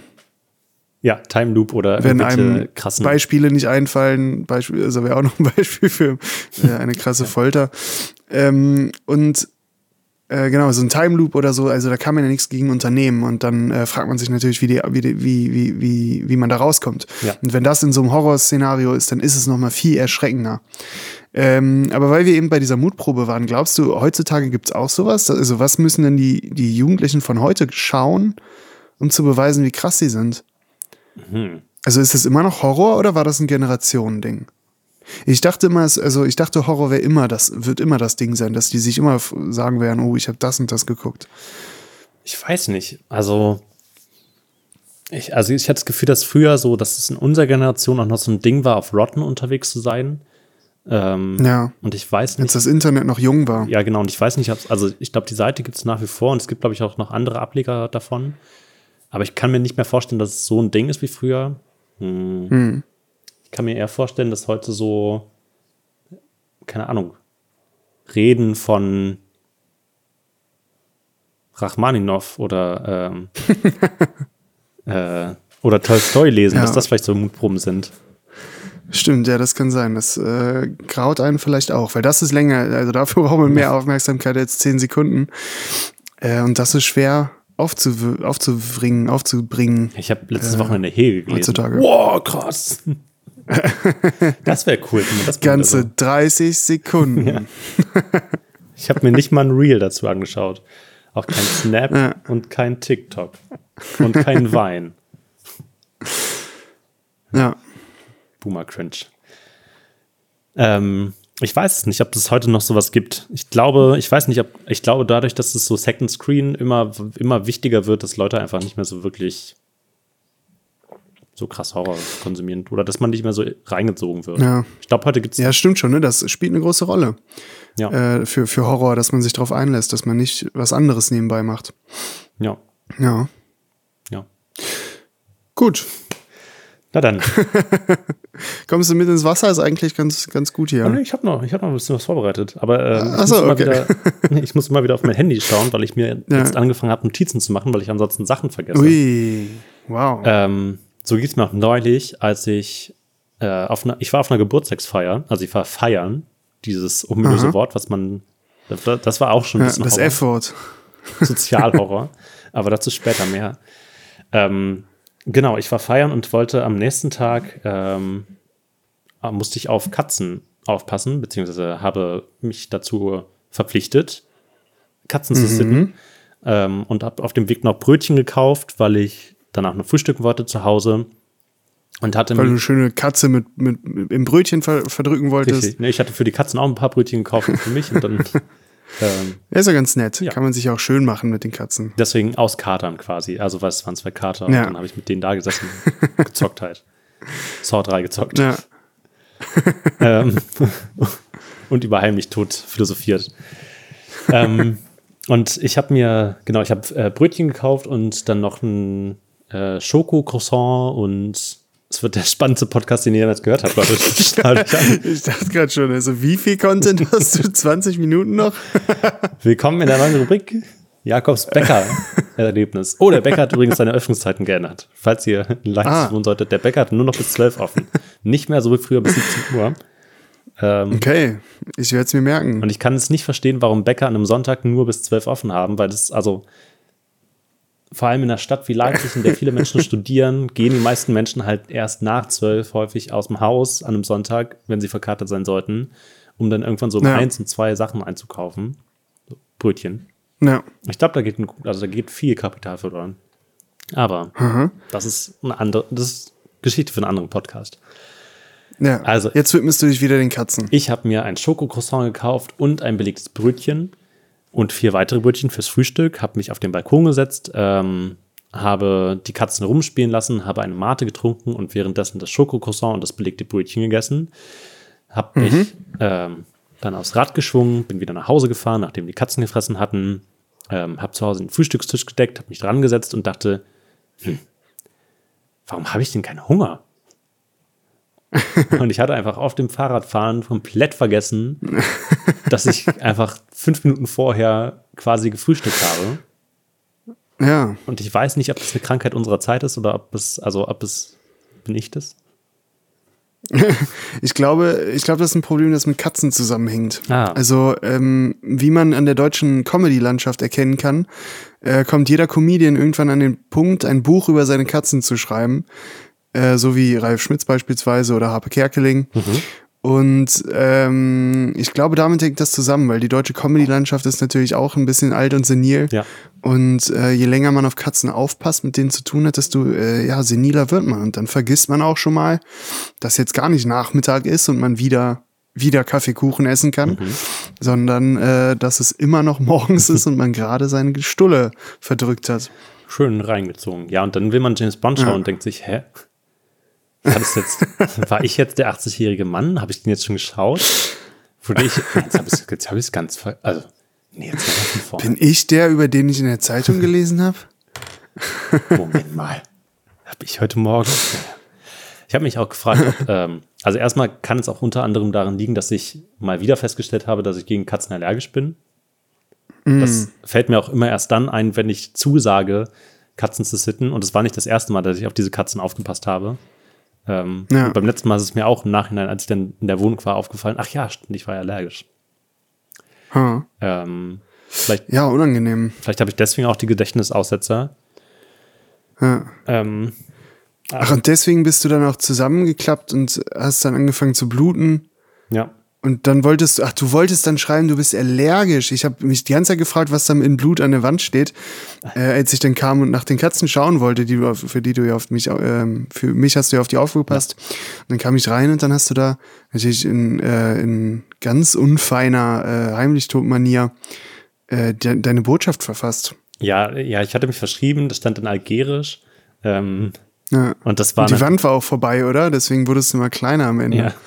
Speaker 3: Ja, Time Loop oder
Speaker 1: wenn einem
Speaker 3: krassen.
Speaker 1: Beispiele nicht einfallen, Beispiel, also wäre auch noch ein Beispiel für äh, eine krasse Folter. Ähm, und äh, genau, so ein Time Loop oder so, also da kann man ja nichts gegen unternehmen und dann äh, fragt man sich natürlich, wie, die, wie, die, wie, wie, wie, wie man da rauskommt.
Speaker 3: Ja.
Speaker 1: Und wenn das in so einem Horrorszenario ist, dann ist es nochmal viel erschreckender. Ähm, aber weil wir eben bei dieser Mutprobe waren, glaubst du, heutzutage gibt's auch sowas? Also was müssen denn die, die Jugendlichen von heute schauen, um zu beweisen, wie krass sie sind? Also ist es immer noch Horror oder war das ein Generationending? Ich dachte immer, also ich dachte, Horror wäre immer das, wird immer das Ding sein, dass die sich immer sagen werden, oh, ich habe das und das geguckt.
Speaker 3: Ich weiß nicht. Also, ich, also ich hatte das Gefühl, dass früher so, dass es in unserer Generation auch noch so ein Ding war, auf Rotten unterwegs zu sein. Ähm,
Speaker 1: Ja.
Speaker 3: Und ich weiß
Speaker 1: Als
Speaker 3: nicht.
Speaker 1: das Internet noch jung war.
Speaker 3: Ja, genau. Und ich weiß nicht, also ich glaube, die Seite gibt es nach wie vor und es gibt, glaube ich, auch noch andere Ableger davon. Aber ich kann mir nicht mehr vorstellen, dass es so ein Ding ist wie früher. Hm. Ich kann mir eher vorstellen, dass heute so, keine Ahnung, Reden von Rachmaninov oder ähm, äh, oder Tolstoi lesen,
Speaker 1: Ja.
Speaker 3: dass das vielleicht so Mutproben sind.
Speaker 1: Stimmt, ja, das kann sein. Das äh, graut einen vielleicht auch, weil das ist länger, also dafür braucht man mehr Aufmerksamkeit als zehn Sekunden. Äh, und das ist schwer aufzuw aufzubringen, aufzubringen.
Speaker 3: Ich habe letztes Wochenende Hegel gelesen.
Speaker 1: heutzutage.
Speaker 3: Wow, krass. das wäre cool. das
Speaker 1: Ganze
Speaker 3: wieder
Speaker 1: 30 Sekunden.
Speaker 3: Ich habe mir nicht mal ein Reel dazu angeschaut. Auch kein Snap
Speaker 1: Ja.
Speaker 3: und kein TikTok. Und kein Wein.
Speaker 1: Ja.
Speaker 3: Boomer Cringe. Ähm, ich weiß es nicht, ob es heute noch sowas gibt. Ich glaube, ich weiß nicht, ob, ich glaube dadurch, dass es so Second Screen immer, immer wichtiger wird, dass Leute einfach nicht mehr so wirklich so krass Horror konsumieren oder dass man nicht mehr so reingezogen wird.
Speaker 1: Ja.
Speaker 3: Ich glaube, heute gibt es
Speaker 1: Ja, stimmt schon, ne? Das spielt eine große Rolle
Speaker 3: ja,
Speaker 1: äh, für, für Horror, dass man sich darauf einlässt, dass man nicht was anderes nebenbei macht.
Speaker 3: ja,
Speaker 1: Ja.
Speaker 3: ja.
Speaker 1: Gut.
Speaker 3: Na dann.
Speaker 1: Kommst du mit ins Wasser? Ist eigentlich ganz, ganz gut hier.
Speaker 3: Oh, nee, ich habe noch, ich hab noch ein bisschen was vorbereitet. Aber ähm, ich,
Speaker 1: Ach so,
Speaker 3: muss immer
Speaker 1: okay.
Speaker 3: wieder, ich muss immer wieder auf mein Handy schauen, weil ich mir
Speaker 1: Ja.
Speaker 3: jetzt angefangen habe, Notizen zu machen, weil ich ansonsten Sachen vergesse.
Speaker 1: Ui. Wow.
Speaker 3: Ähm, so ging es mir auch neulich, als ich äh, auf einer, ich war auf einer Geburtstagsfeier, also ich war feiern, dieses ominöse
Speaker 1: Aha.
Speaker 3: Wort, was man, das, das war auch schon ein
Speaker 1: ja,
Speaker 3: bisschen
Speaker 1: das
Speaker 3: Horror.
Speaker 1: F-Wort.
Speaker 3: Sozialhorror, aber dazu später mehr. Ähm, genau, ich war feiern und wollte am nächsten Tag, ähm, äh, musste ich auf Katzen aufpassen, beziehungsweise habe mich dazu verpflichtet, Katzen zu sitten. Ähm, und habe auf dem Weg noch Brötchen gekauft, weil ich danach noch frühstücken wollte zu Hause und hatte
Speaker 1: Weil du eine schöne Katze mit, mit, mit im Brötchen ver verdrücken wolltest.
Speaker 3: richtig, ne, ich hatte für die Katzen auch ein paar Brötchen gekauft und für mich und dann ähm,
Speaker 1: ist ja ganz nett.
Speaker 3: Ja.
Speaker 1: Kann man sich auch schön machen mit den Katzen.
Speaker 3: Deswegen auskatern quasi. Also, was waren zwei Kater.
Speaker 1: Ja.
Speaker 3: Und dann habe ich mit denen da gesessen, gezockt halt. Saw 3 gezockt.
Speaker 1: Ja.
Speaker 3: Ähm, und über heimlich tot philosophiert. ähm, und ich habe mir, genau, ich habe äh, Brötchen gekauft und dann noch ein äh, Schoko-Croissant und es wird der spannendste Podcast, den ihr jemals gehört habt, euch an.
Speaker 1: Ich dachte gerade schon, also wie viel Content hast du? 20 Minuten noch?
Speaker 3: Willkommen in der neuen Rubrik Jakobs Bäcker-Erlebnis. Oh, der Bäcker hat übrigens seine Öffnungszeiten geändert. Falls ihr Leipzig
Speaker 1: Ah.
Speaker 3: wohnen solltet, der Bäcker hat nur noch bis 12 offen. Nicht mehr so wie früher bis 17 Uhr. Ähm,
Speaker 1: Okay, ich werde es mir merken.
Speaker 3: und ich kann es nicht verstehen, warum Bäcker an einem Sonntag nur bis 12 offen haben, weil das, also vor allem in einer Stadt wie Leipzig, in der viele Menschen studieren, gehen die meisten Menschen halt erst nach 12 häufig aus dem Haus an einem Sonntag, wenn sie verkartet sein sollten, um dann irgendwann so um
Speaker 1: Ja.
Speaker 3: eins und zwei Sachen einzukaufen. So, Brötchen.
Speaker 1: Ja.
Speaker 3: Ich glaube, da geht ein, also da geht viel Kapital verloren. Aber das ist eine andere, das ist Geschichte für einen anderen Podcast.
Speaker 1: ja.
Speaker 3: Also-
Speaker 1: Jetzt widmest du dich wieder den Katzen.
Speaker 3: Ich habe mir ein Schokocroissant gekauft und ein belegtes Brötchen und vier weitere Brötchen fürs Frühstück, habe mich auf den Balkon gesetzt, ähm, habe die Katzen rumspielen lassen, habe eine Mate getrunken und währenddessen das Schokocroissant und das belegte Brötchen gegessen. Habe mich ähm, dann aufs Rad geschwungen, bin wieder nach Hause gefahren, nachdem die Katzen gefressen hatten. Ähm, habe zu Hause den Frühstückstisch gedeckt, habe mich dran gesetzt und dachte, hm, warum habe ich denn keinen Hunger? und ich hatte einfach auf dem Fahrradfahren komplett vergessen, dass ich einfach fünf Minuten vorher quasi gefrühstückt habe.
Speaker 1: Ja.
Speaker 3: Und ich weiß nicht, ob das eine Krankheit unserer Zeit ist oder ob es, also ob es, bin ich das?
Speaker 1: Ich glaube, ich glaube, das ist ein Problem, das mit Katzen zusammenhängt.
Speaker 3: Ah.
Speaker 1: Also, ähm, wie man an der deutschen Comedy-Landschaft erkennen kann, äh, kommt jeder Comedian irgendwann an den Punkt, ein Buch über seine Katzen zu schreiben. Äh, so wie Ralf Schmitz beispielsweise oder Harpe Kerkeling. Und ähm, ich glaube, damit hängt das zusammen, weil die deutsche Comedy-Landschaft ist natürlich auch ein bisschen alt und senil.
Speaker 3: Ja.
Speaker 1: Und äh, je länger man auf Katzen aufpasst, mit denen zu tun hat, desto äh, ja, seniler wird man. Und dann vergisst man auch schon mal, dass jetzt gar nicht Nachmittag ist und man wieder wieder Kaffeekuchen essen kann, sondern äh, dass es immer noch morgens ist und man gerade seine Stulle verdrückt hat.
Speaker 3: Schön reingezogen. Ja, und dann will man James Bond schauen
Speaker 1: Ja.
Speaker 3: und denkt sich, hä? Jetzt, war ich jetzt der 80-jährige Mann? Habe ich den jetzt schon geschaut? Wurde ich, jetzt habe ich es jetzt hab ich's ganz ver Also, nee, jetzt von vorne.
Speaker 1: Bin ich der, über den ich in der Zeitung gelesen habe?
Speaker 3: Moment mal. Habe ich heute Morgen. Ich habe mich auch gefragt, ob, ähm, also erstmal kann es auch unter anderem daran liegen, dass ich mal wieder festgestellt habe, dass ich gegen Katzen allergisch bin. Das fällt mir auch immer erst dann ein, wenn ich zusage, Katzen zu sitten. Und es war nicht das erste Mal, dass ich auf diese Katzen aufgepasst habe. Ähm,
Speaker 1: Ja.
Speaker 3: beim letzten Mal ist es mir auch im Nachhinein, als ich dann in der Wohnung war, aufgefallen, ach ja, stimmt, ich war ja allergisch.
Speaker 1: Ha.
Speaker 3: Ähm, vielleicht
Speaker 1: Ja, unangenehm.
Speaker 3: vielleicht habe ich deswegen auch die Gedächtnisaussetzer.
Speaker 1: Ja.
Speaker 3: Ähm,
Speaker 1: Ach, und deswegen bist du dann auch zusammengeklappt und hast dann angefangen zu bluten.
Speaker 3: ja.
Speaker 1: Und dann wolltest du, ach, du wolltest dann schreiben, du bist allergisch. Ich habe mich die ganze Zeit gefragt, was da in Blut an der Wand steht, äh, als ich dann kam und nach den Katzen schauen wollte, die du, für die du ja auf mich, ähm, für mich hast du ja auf die aufgepasst. Und dann kam ich rein und dann hast du da natürlich in, äh, in ganz unfeiner äh, Heimlichtod-Manier äh, de deine Botschaft verfasst.
Speaker 3: Ja, ja, ich hatte mich verschrieben, das stand in Algerisch. Ähm,
Speaker 1: Ja.
Speaker 3: und das war
Speaker 1: Und die Wand war auch vorbei, oder? Deswegen wurdest du immer kleiner am Ende.
Speaker 3: Ja.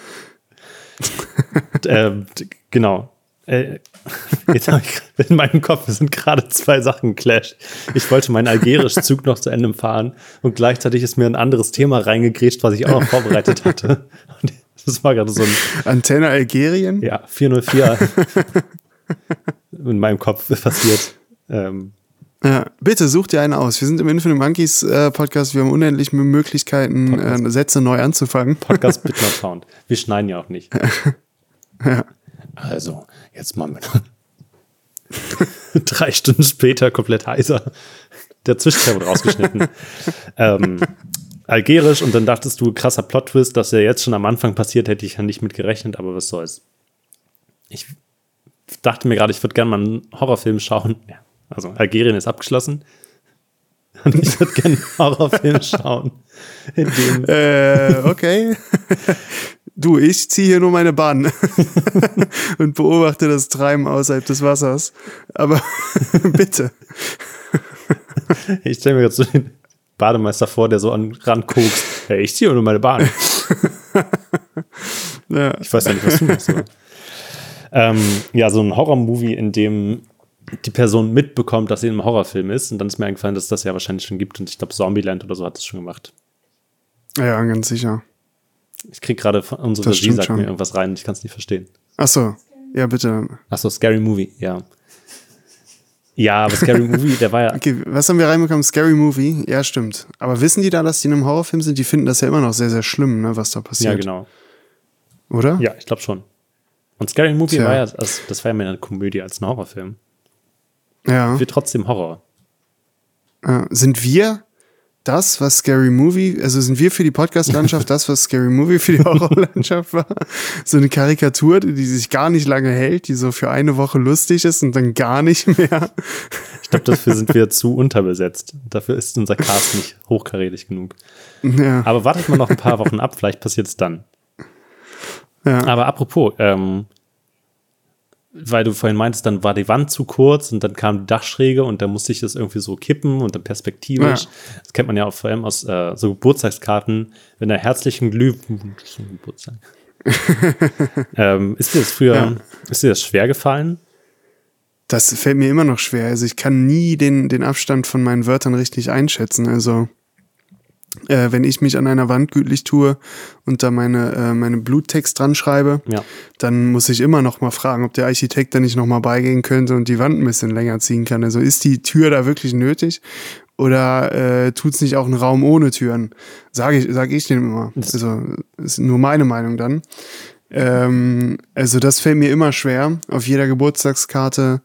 Speaker 3: d- genau. Äh, jetzt habe ich in meinem Kopf sind gerade zwei Sachen clashed. Ich wollte meinen Algerisch-Zug noch zu Ende fahren und gleichzeitig ist mir ein anderes Thema reingegrätscht, was ich auch noch vorbereitet hatte. Und das war gerade so ein
Speaker 1: Antenne Algerien?
Speaker 3: ja, 404 in meinem Kopf passiert. Ähm,
Speaker 1: Ja, bitte such dir einen aus. Wir sind im Infinite Monkeys äh, Podcast. Wir haben unendlich Möglichkeiten, äh, Sätze neu anzufangen.
Speaker 3: Podcast Bitner Sound. Wir schneiden ja auch nicht. Also, jetzt mal mit. Drei Stunden später komplett heiser. Der Zwischenteil wurde rausgeschnitten. ähm, Algerisch und dann dachtest du, krasser Plot-Twist, dass der jetzt schon am Anfang passiert, hätte ich ja nicht mit gerechnet, aber was soll's. Ich dachte mir gerade, ich würde gerne mal einen Horrorfilm schauen. Ja, also Algerien ist abgeschlossen. Und ich würde gerne einen Horrorfilm schauen, in dem
Speaker 1: Äh, okay. Du, ich ziehe hier nur meine Bahn und beobachte das Treiben außerhalb des Wassers. Aber bitte.
Speaker 3: Ich stelle mir gerade so den Bademeister vor, der so an Rand guckt. Hey, ich ziehe nur meine Bahn.
Speaker 1: Ja.
Speaker 3: Ich weiß ja nicht, was du machst. Ähm, ja, so ein Horror-Movie, in dem die Person mitbekommt, dass sie in einem Horrorfilm ist. Und dann ist mir eingefallen, dass es das ja wahrscheinlich schon gibt. Und ich glaube, Zombieland oder so hat das schon gemacht.
Speaker 1: ja, ganz sicher.
Speaker 3: Ich krieg gerade von unsere
Speaker 1: Das
Speaker 3: Regie sagt
Speaker 1: schon.
Speaker 3: mir irgendwas rein und ich kann es nicht verstehen.
Speaker 1: Ach so. Ja, bitte.
Speaker 3: Achso, Scary Movie, ja. Ja, aber Scary Movie, der war ja.
Speaker 1: Okay, was haben wir reinbekommen? Scary Movie? Ja, stimmt. Aber wissen die da, dass die in einem Horrorfilm sind? Die finden das ja immer noch sehr, sehr schlimm, ne, was da passiert.
Speaker 3: Ja, genau.
Speaker 1: Oder?
Speaker 3: Ja, ich glaube schon. Und Scary Movie
Speaker 1: Tja.
Speaker 3: war ja, also, das war ja mehr eine Komödie als ein Horrorfilm.
Speaker 1: Ja.
Speaker 3: Wird trotzdem Horror.
Speaker 1: Äh, sind wir das, was Scary Movie, also sind wir für die Podcast-Landschaft das, was Scary Movie für die Horrorlandschaft war? So eine Karikatur, die sich gar nicht lange hält, die so für eine Woche lustig ist und dann gar nicht mehr.
Speaker 3: Ich glaube, dafür sind wir zu unterbesetzt. Dafür ist unser Cast nicht hochkarätig genug.
Speaker 1: Ja,
Speaker 3: Aber wartet mal noch ein paar Wochen ab, vielleicht passiert es dann.
Speaker 1: ja.
Speaker 3: Aber apropos, ähm, weil du vorhin meintest, dann war die Wand zu kurz und dann kam die Dachschräge und dann musste ich das irgendwie so kippen und dann perspektivisch.
Speaker 1: Ja.
Speaker 3: Das kennt man ja auch vor allem aus äh, so Geburtstagskarten, wenn der herzlichen Glühwunsch zum Geburtstag. ähm, ist dir das früher,
Speaker 1: Ja.
Speaker 3: ist dir das schwer gefallen?
Speaker 1: Das fällt mir immer noch schwer. Also ich kann nie den, den Abstand von meinen Wörtern richtig einschätzen. Also äh, wenn ich mich an einer Wand gütlich tue und da meine, äh, meine Bluttext dran schreibe,
Speaker 3: Ja.
Speaker 1: dann muss ich immer noch mal fragen, ob der Architekt da nicht noch mal beigehen könnte und die Wand ein bisschen länger ziehen kann. Also ist die Tür da wirklich nötig oder äh, tut es nicht auch einen Raum ohne Türen? Sage ich, sag ich dem immer. Also ist nur meine Meinung dann. Ähm, also das fällt mir immer schwer. Auf jeder Geburtstagskarte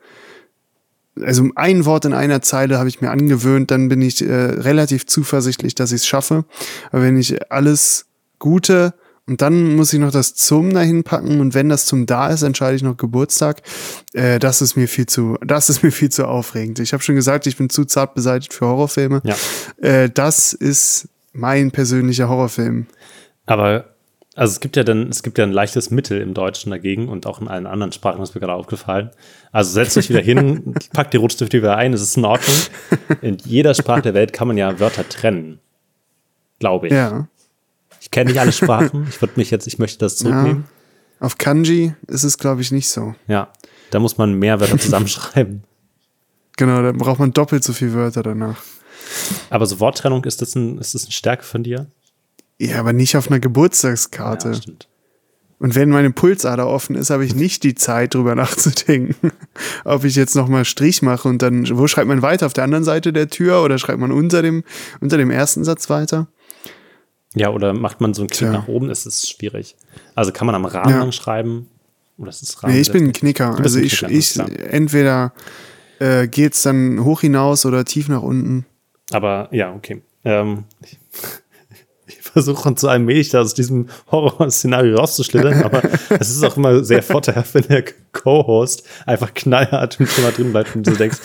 Speaker 1: also ein Wort in einer Zeile habe ich mir angewöhnt, dann bin ich äh, relativ zuversichtlich, dass ich es schaffe. Aber wenn ich alles Gute und dann muss ich noch das Zum dahin packen und wenn das Zum da ist, entscheide ich noch Geburtstag. Äh, das ist mir viel zu, das ist mir viel zu aufregend. Ich habe schon gesagt, ich bin zu zart beseitigt für Horrorfilme.
Speaker 3: Ja.
Speaker 1: Äh, das ist mein persönlicher Horrorfilm.
Speaker 3: Aber also es gibt ja dann, es gibt ja ein leichtes Mittel im Deutschen dagegen und auch in allen anderen Sprachen, das ist mir gerade aufgefallen. Also setzt euch wieder hin, packt die Rotstifte wieder ein, es ist in Ordnung. In jeder Sprache der Welt kann man ja Wörter trennen. Glaube ich.
Speaker 1: Ja.
Speaker 3: Ich kenne nicht alle Sprachen. Ich würde mich jetzt, ich möchte das zurücknehmen.
Speaker 1: Auf Kanji ist es, glaube ich, nicht so.
Speaker 3: Ja. Da muss man mehr Wörter zusammenschreiben.
Speaker 1: Genau, da braucht man doppelt so viele Wörter danach.
Speaker 3: Aber so Worttrennung, ist das, ein, ist das eine Stärke von dir?
Speaker 1: Ja, aber nicht auf einer Geburtstagskarte.
Speaker 3: Ja, stimmt.
Speaker 1: Und wenn meine Pulsader offen ist, habe ich nicht die Zeit, drüber nachzudenken, ob ich jetzt nochmal Strich mache und dann, wo schreibt man weiter? Auf der anderen Seite der Tür oder schreibt man unter dem, unter dem ersten Satz weiter?
Speaker 3: Ja, oder macht man so einen Klick
Speaker 1: Tja.
Speaker 3: nach oben, ist es schwierig. Also kann man am Rahmen
Speaker 1: Ja.
Speaker 3: schreiben? Oder ist es Rahmen?
Speaker 1: Nee, ich bin ein Knicker. Also
Speaker 3: ein
Speaker 1: ich,
Speaker 3: Knicker,
Speaker 1: ich
Speaker 3: klar.
Speaker 1: entweder äh, geht's dann hoch hinaus oder tief nach unten.
Speaker 3: Aber ja, okay. Ähm, ich ich versuche zu allmählich da aus diesem Horrorszenario rauszuschlittern, aber es ist auch immer sehr vorteilhaft, wenn der Co-Host einfach knallhart im Thema drin bleibt und du denkst,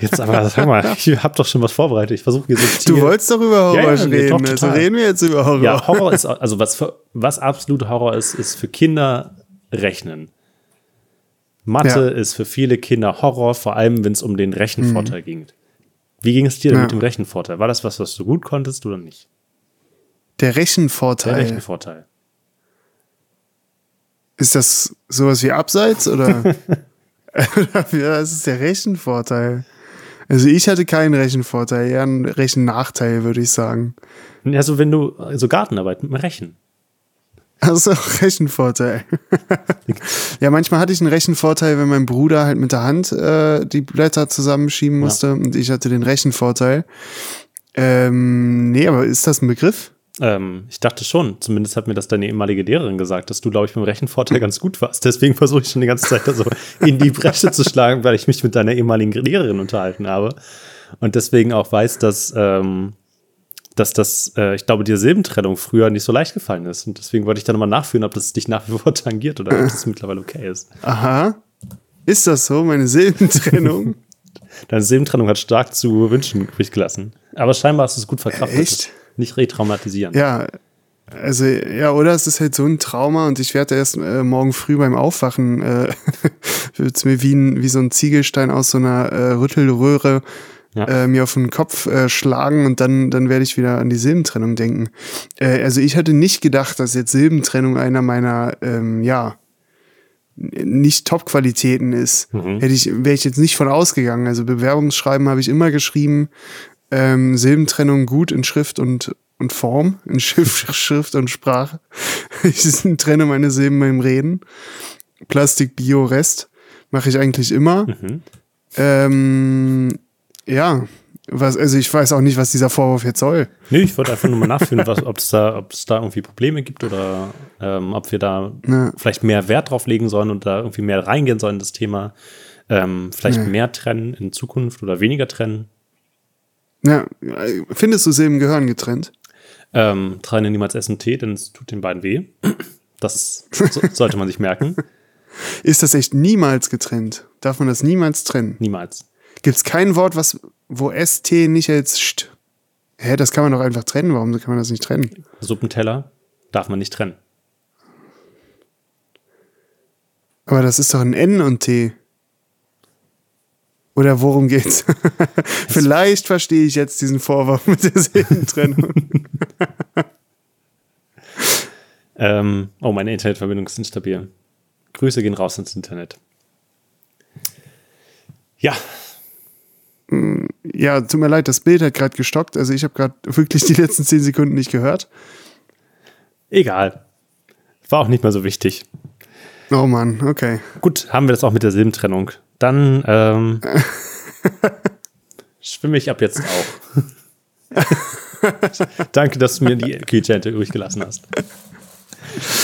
Speaker 3: jetzt aber sag mal, ich habe doch schon was vorbereitet. Ich versuche so
Speaker 1: Du wolltest doch über Horror
Speaker 3: Ja, ja, nee,
Speaker 1: reden,
Speaker 3: doch,
Speaker 1: also reden wir jetzt über Horror.
Speaker 3: Ja, Horror ist, also was, für, was absolut Horror ist, ist für Kinder Rechnen. Mathe
Speaker 1: Ja.
Speaker 3: ist für viele Kinder Horror, vor allem wenn es um den Rechenvorteil ging. Wie ging es dir denn
Speaker 1: Ja.
Speaker 3: mit dem Rechenvorteil? War das was, was du gut konntest oder nicht?
Speaker 1: Der
Speaker 3: Der
Speaker 1: Rechenvorteil.
Speaker 3: Rechenvorteil.
Speaker 1: Ist das sowas wie Abseits oder? ja, das ist der Rechenvorteil. Also ich hatte keinen Rechenvorteil, eher einen Rechennachteil, würde ich sagen.
Speaker 3: Also wenn du so Gartenarbeit mit dem Rechen.
Speaker 1: Also Rechenvorteil. ja, manchmal hatte ich einen Rechenvorteil, wenn mein Bruder halt mit der Hand äh, die Blätter zusammenschieben musste und ich hatte den Rechenvorteil. Ähm, nee, aber ist das ein Begriff?
Speaker 3: Ähm, ich dachte schon, zumindest hat mir das deine ehemalige Lehrerin gesagt, dass du, glaube ich, beim Rechenvorteil ganz gut warst. Deswegen versuche ich schon die ganze Zeit da so in die Bresche zu schlagen, weil ich mich mit deiner ehemaligen Lehrerin unterhalten habe. Und deswegen auch weiß, dass, ähm, dass das, äh, ich glaube, dir Silbentrennung früher nicht so leicht gefallen ist. Und deswegen wollte ich da nochmal nachführen, ob das dich nach wie vor tangiert oder ob das mittlerweile okay ist.
Speaker 1: Aha. Ist das so, meine Silbentrennung?
Speaker 3: Deine Silbentrennung hat stark zu wünschen übrig gelassen. Aber scheinbar hast du es gut verkraftet.
Speaker 1: Echt?
Speaker 3: Nicht retraumatisieren.
Speaker 1: ja. Also, ja, oder es ist halt so ein Trauma und ich werde erst äh, morgen früh beim Aufwachen, äh, wird's mir wie, ein, wie so ein Ziegelstein aus so einer äh, Rüttelröhre
Speaker 3: Ja.
Speaker 1: äh, mir auf den Kopf äh, schlagen und dann, dann werde ich wieder an die Silbentrennung denken. Äh, also ich hatte nicht gedacht, dass jetzt Silbentrennung einer meiner, ähm, ja, nicht Top-Qualitäten ist. Hätte ich, wäre ich jetzt nicht von ausgegangen. Also Bewerbungsschreiben habe ich immer geschrieben, ähm, Silbentrennung gut in Schrift und, und Form, in Schrift, Schrift und Sprache. Ich trenne meine Silben beim Reden. Plastik, Bio, Rest mache ich eigentlich immer. Ähm, ja, was, also ich weiß auch nicht, was dieser Vorwurf jetzt soll.
Speaker 3: Nee, ich wollte einfach nur mal nachfühlen, ob es da, da irgendwie Probleme gibt oder ähm, ob wir da
Speaker 1: Ja.
Speaker 3: vielleicht mehr Wert drauf legen sollen und da irgendwie mehr reingehen sollen in das Thema. Ähm, vielleicht
Speaker 1: Ja.
Speaker 3: mehr trennen in Zukunft oder weniger trennen.
Speaker 1: Ja, findest du Silben gehören getrennt?
Speaker 3: Ähm, trenne niemals Essen Tee, denn es tut den beiden weh. Das so, sollte man sich merken.
Speaker 1: Ist das echt niemals getrennt? Darf man das niemals trennen?
Speaker 3: Niemals.
Speaker 1: Gibt es kein Wort, was, wo ST nicht als St? Hä, das kann man doch einfach trennen. Warum kann man das nicht trennen?
Speaker 3: Suppenteller darf man nicht trennen.
Speaker 1: Aber das ist doch ein N und T. Oder worum geht's? Vielleicht verstehe ich jetzt diesen Vorwurf mit der Silbentrennung.
Speaker 3: Ähm, oh, meine Internetverbindung ist instabil. Grüße gehen raus ins Internet. Ja,
Speaker 1: Ja, tut mir leid, das Bild hat gerade gestockt. Also ich habe gerade wirklich die letzten zehn Sekunden nicht gehört.
Speaker 3: egal. War auch nicht mehr so wichtig.
Speaker 1: Oh Mann, okay.
Speaker 3: Gut, haben wir das auch mit der Silbentrennung. Dann ähm, schwimme ich ab jetzt auch. Danke, dass du mir die Quietschente übrig gelassen hast.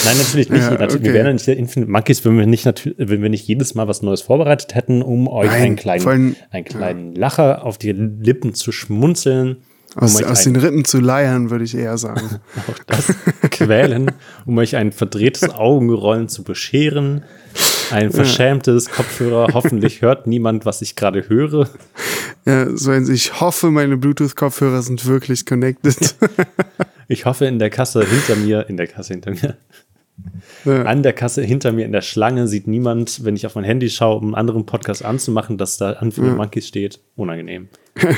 Speaker 3: Nein, natürlich nicht.
Speaker 1: Ja, okay.
Speaker 3: Wir wären ja nicht der Infinite Monkeys, wenn wir nicht, wenn wir nicht jedes Mal was Neues vorbereitet hätten, um euch
Speaker 1: Nein,
Speaker 3: einen kleinen,
Speaker 1: allem-
Speaker 3: einen kleinen Lacher auf die Lippen zu schmunzeln. Um
Speaker 1: Aus,
Speaker 3: euch
Speaker 1: aus den Rippen zu leiern, würde ich eher sagen.
Speaker 3: auch das quälen, um euch ein verdrehtes Augenrollen zu bescheren. Ein verschämtes Kopfhörer. Hoffentlich hört niemand, was ich gerade höre.
Speaker 1: ja, so ein, ich hoffe, meine Bluetooth-Kopfhörer sind wirklich connected.
Speaker 3: Ich hoffe, in der Kasse hinter mir, in der Kasse hinter mir,
Speaker 1: Ja.
Speaker 3: an der Kasse hinter mir in der Schlange sieht niemand, wenn ich auf mein Handy schaue, um einen anderen Podcast anzumachen, dass da Unfilmed Monkeys steht. Unangenehm.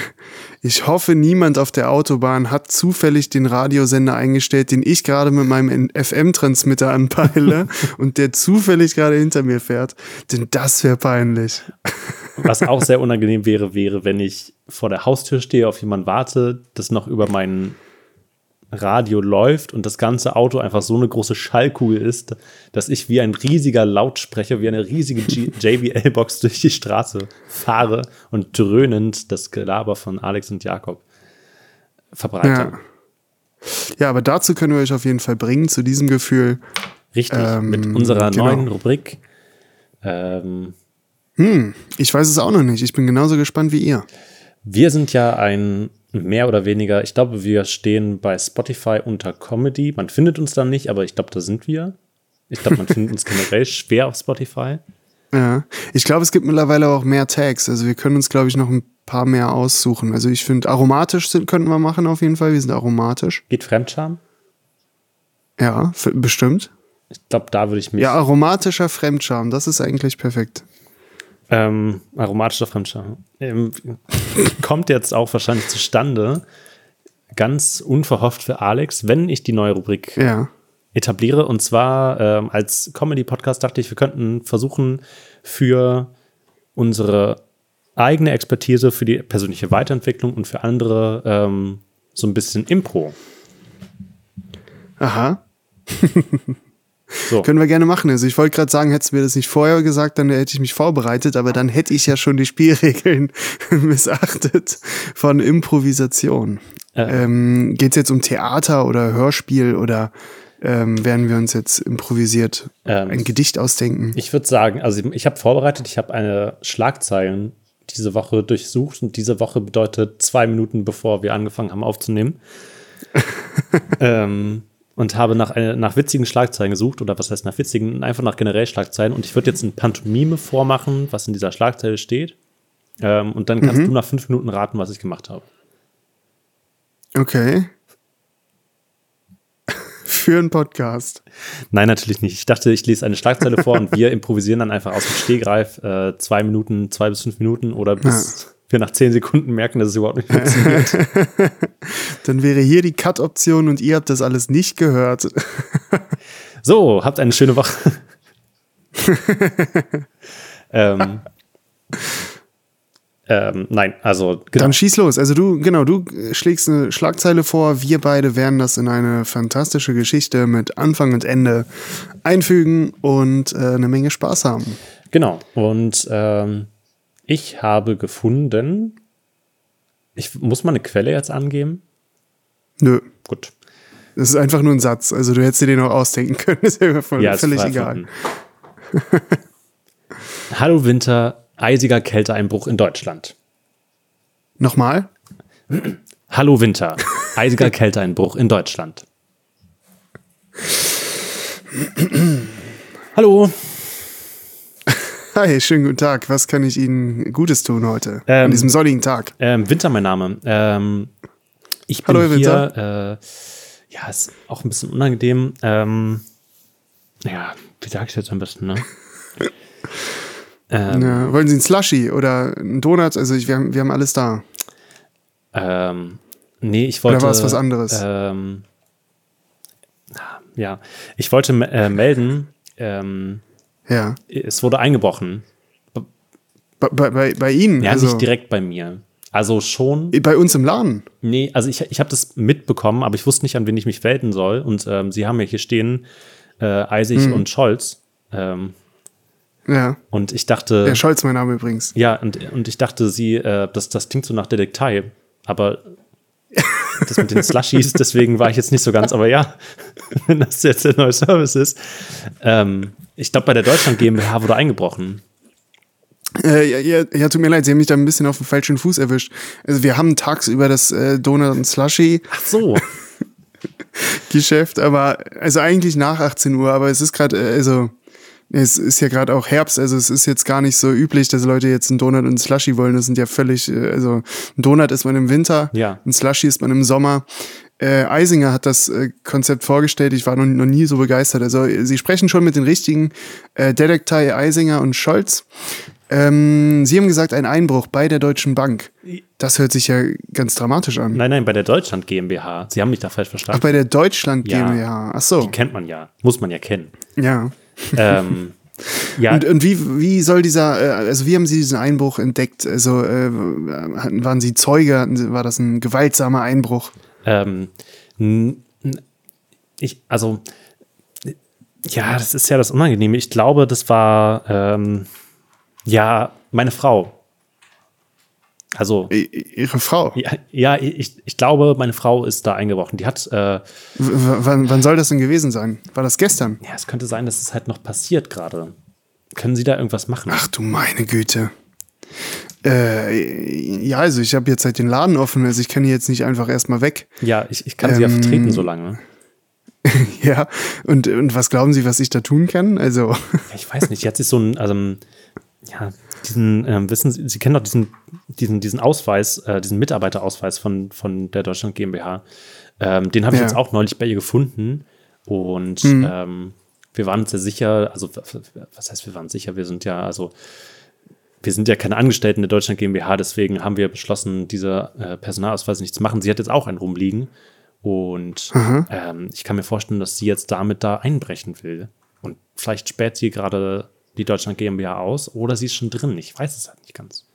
Speaker 1: Ich hoffe, niemand auf der Autobahn hat zufällig den Radiosender eingestellt, den ich gerade mit meinem FM-Transmitter anpeile und der zufällig gerade hinter mir fährt. Denn das wäre peinlich.
Speaker 3: Was auch sehr unangenehm wäre, wäre, wenn ich vor der Haustür stehe, auf jemanden warte, das noch über mein Radio läuft und das ganze Auto einfach so eine große Schallkugel ist, dass ich wie ein riesiger Lautsprecher, wie eine riesige JBL-Box durch die Straße fahre und dröhnend das Gelaber von Alex und Jakob verbreite.
Speaker 1: Ja. Ja, aber dazu können wir euch auf jeden Fall bringen, zu diesem Gefühl.
Speaker 3: Richtig,
Speaker 1: Ähm,
Speaker 3: mit unserer
Speaker 1: genau.
Speaker 3: neuen Rubrik. Ähm,
Speaker 1: Ich weiß es auch noch nicht. Ich bin genauso gespannt wie ihr.
Speaker 3: Wir sind ja ein mehr oder weniger, ich glaube, wir stehen bei Spotify unter Comedy. Man findet uns dann nicht, aber ich glaube, da sind wir. Ich glaube, man findet uns generell schwer auf Spotify.
Speaker 1: Ja. Ich glaube, es gibt mittlerweile auch mehr Tags. Also wir können uns, glaube ich, noch ein paar mehr aussuchen. Also ich finde, aromatisch sind, könnten wir machen auf jeden Fall. Wir sind aromatisch.
Speaker 3: Geht Fremdscham?
Speaker 1: Ja, bestimmt.
Speaker 3: Ich glaube, da würde ich mich.
Speaker 1: Ja, aromatischer Fremdscham, das ist eigentlich perfekt.
Speaker 3: Ähm, aromatischer Fremdscham. Ähm, kommt jetzt auch wahrscheinlich zustande, ganz unverhofft für Alex, wenn ich die neue Rubrik
Speaker 1: Ja.
Speaker 3: etabliere. Und zwar ähm, als Comedy-Podcast dachte ich, wir könnten versuchen, für unsere eigene Expertise, für die persönliche Weiterentwicklung und für andere ähm, so ein bisschen Impro.
Speaker 1: Aha.
Speaker 3: So.
Speaker 1: Können wir gerne machen. Also ich wollte gerade sagen, hättest du mir das nicht vorher gesagt, dann hätte ich mich vorbereitet, aber dann hätte ich ja schon die Spielregeln missachtet von Improvisation.
Speaker 3: Äh.
Speaker 1: Ähm, Geht es jetzt um Theater oder Hörspiel oder ähm, werden wir uns jetzt improvisiert
Speaker 3: Ähm,
Speaker 1: ein Gedicht ausdenken?
Speaker 3: Ich würde sagen, also ich habe vorbereitet, ich habe eine Schlagzeilen diese Woche durchsucht und diese Woche bedeutet zwei Minuten, bevor wir angefangen haben aufzunehmen. ähm, und habe nach, eine, nach witzigen Schlagzeilen gesucht oder was heißt nach witzigen, einfach nach generell Schlagzeilen und ich würde jetzt ein Pantomime vormachen, was in dieser Schlagzeile steht. Ähm, und dann kannst du nach fünf Minuten raten, was ich gemacht habe.
Speaker 1: Okay. Für einen Podcast.
Speaker 3: Nein, natürlich nicht. Ich dachte, ich lese eine Schlagzeile vor und wir improvisieren dann einfach aus dem Stehgreif äh, zwei Minuten, zwei bis fünf Minuten oder bis wir nach zehn Sekunden merken, dass es überhaupt nicht funktioniert.
Speaker 1: Dann wäre hier die Cut-Option und ihr habt das alles nicht gehört.
Speaker 3: So, habt eine schöne Woche. ähm, ähm, nein, also genau.
Speaker 1: Dann schieß los. Also du, genau, du schlägst eine Schlagzeile vor. Wir beide werden das in eine fantastische Geschichte mit Anfang und Ende einfügen und äh, eine Menge Spaß haben.
Speaker 3: Genau. Und ähm, ich habe gefunden, ich muss mal eine Quelle jetzt angeben.
Speaker 1: Nö.
Speaker 3: Gut.
Speaker 1: Das ist einfach nur ein Satz. Also du hättest dir den auch ausdenken können. Das wäre mir voll,
Speaker 3: Ja,
Speaker 1: völlig egal.
Speaker 3: Hallo Winter, eisiger Kälteeinbruch in Deutschland.
Speaker 1: Nochmal?
Speaker 3: Hallo Winter, eisiger Kälteeinbruch in Deutschland. Hallo.
Speaker 1: Hi, schönen guten Tag. Was kann ich Ihnen Gutes tun heute?
Speaker 3: Ähm,
Speaker 1: An diesem sonnigen Tag.
Speaker 3: Ähm, Winter, mein Name. Ähm, ich bin
Speaker 1: Hallo,
Speaker 3: hier. Äh, ja, ist auch ein bisschen unangenehm. Ähm, ja, wie sage ich das am besten, ne?
Speaker 1: Ja, wollen Sie einen Slushy oder einen Donut? Also ich, wir, haben, wir haben alles da.
Speaker 3: ähm, nee, ich wollte.
Speaker 1: Oder war es was anderes?
Speaker 3: Ähm, ja, ich wollte äh, melden, ähm,
Speaker 1: Ja.
Speaker 3: es wurde eingebrochen.
Speaker 1: Bei, bei, bei Ihnen?
Speaker 3: Ja,
Speaker 1: also,
Speaker 3: nicht direkt bei mir. Also schon.
Speaker 1: Bei uns im Laden?
Speaker 3: Nee, also ich, ich habe das mitbekommen, aber ich wusste nicht, an wen ich mich wenden soll. Und ähm, sie haben ja hier stehen äh, Eisig
Speaker 1: Hm.
Speaker 3: und Scholz. Ähm,
Speaker 1: Ja.
Speaker 3: und ich dachte.
Speaker 1: Herr Scholz, mein Name übrigens.
Speaker 3: Ja, und, und ich dachte, sie, äh, das, das klingt so nach Detektei, aber das mit den Slushies, deswegen war ich jetzt nicht so ganz, aber ja, wenn das jetzt der neue Service ist. Ähm, ich glaube, bei der Deutschland GmbH wurde eingebrochen.
Speaker 1: Äh, ja, ja, ja, tut mir leid, Sie haben mich da ein bisschen auf den falschen Fuß erwischt. Also wir haben tagsüber das äh, Donut und Slushy
Speaker 3: Ach so.
Speaker 1: Geschäft, aber also eigentlich nach 18 Uhr, aber es ist gerade, äh, also es ist ja gerade auch Herbst, also es ist jetzt gar nicht so üblich, dass Leute jetzt einen Donut und einen Slushy wollen. Das sind ja völlig, äh, also ein Donut ist man im Winter,
Speaker 3: Ja.
Speaker 1: ein Slushy ist man im Sommer. Äh, Eisinger hat das äh, Konzept vorgestellt, ich war noch, noch nie so begeistert. Also äh, sie sprechen schon mit den richtigen äh, Detektei Eisinger und Scholz. Ähm, sie haben gesagt, ein Einbruch bei der Deutschen Bank. Das hört sich ja ganz dramatisch an.
Speaker 3: Nein, nein, bei der Deutschland GmbH. Sie haben mich da falsch
Speaker 1: Ach,
Speaker 3: verstanden.
Speaker 1: bei der Deutschland
Speaker 3: Ja.
Speaker 1: GmbH. Ach so,
Speaker 3: Kennt man ja. Muss man ja kennen.
Speaker 1: ja.
Speaker 3: ähm, ja,
Speaker 1: Und, und wie, wie soll dieser, äh, also wie haben Sie diesen Einbruch entdeckt? Also äh, waren Sie Zeuge? Hatten Sie, war das ein gewaltsamer Einbruch?
Speaker 3: Ähm, ich, also, ja, das ist ja das Unangenehme. Ich glaube, das war, ähm, ja, meine Frau. Also,
Speaker 1: Ihre Frau?
Speaker 3: ja, ja ich, ich glaube, meine Frau ist da eingebrochen. Die hat, äh,
Speaker 1: wann, wann soll das denn gewesen sein? War das gestern?
Speaker 3: ja, es könnte sein, dass es halt noch passiert gerade. Können Sie da irgendwas machen?
Speaker 1: Ach du meine Güte. Äh, ja, also ich habe jetzt halt den Laden offen, also ich kann hier jetzt nicht einfach erstmal weg.
Speaker 3: Ja, ich, ich kann Sie ja
Speaker 1: Ähm,
Speaker 3: vertreten so lange.
Speaker 1: Ja, und, und was glauben Sie, was ich da tun kann? Also,
Speaker 3: Ja, ich weiß nicht, jetzt ist so ein, also, ja, diesen, ähm, wissen Sie, Sie kennen doch diesen, diesen, diesen Ausweis, äh, diesen Mitarbeiterausweis von, von der Deutschland GmbH. Ähm, den habe ich
Speaker 1: Ja.
Speaker 3: jetzt auch neulich bei ihr gefunden. Und ähm, wir waren uns sehr sicher, also was heißt, wir waren sicher, wir sind ja, also wir sind ja keine Angestellten der Deutschland GmbH, deswegen haben wir beschlossen, diese äh, Personalausweis nicht zu machen. Sie hat jetzt auch einen rumliegen. Und ähm, ich kann mir vorstellen, dass sie jetzt damit da einbrechen will. Und vielleicht sperrt sie gerade die Deutschland GmbH aus oder sie ist schon drin. Ich weiß es halt nicht ganz.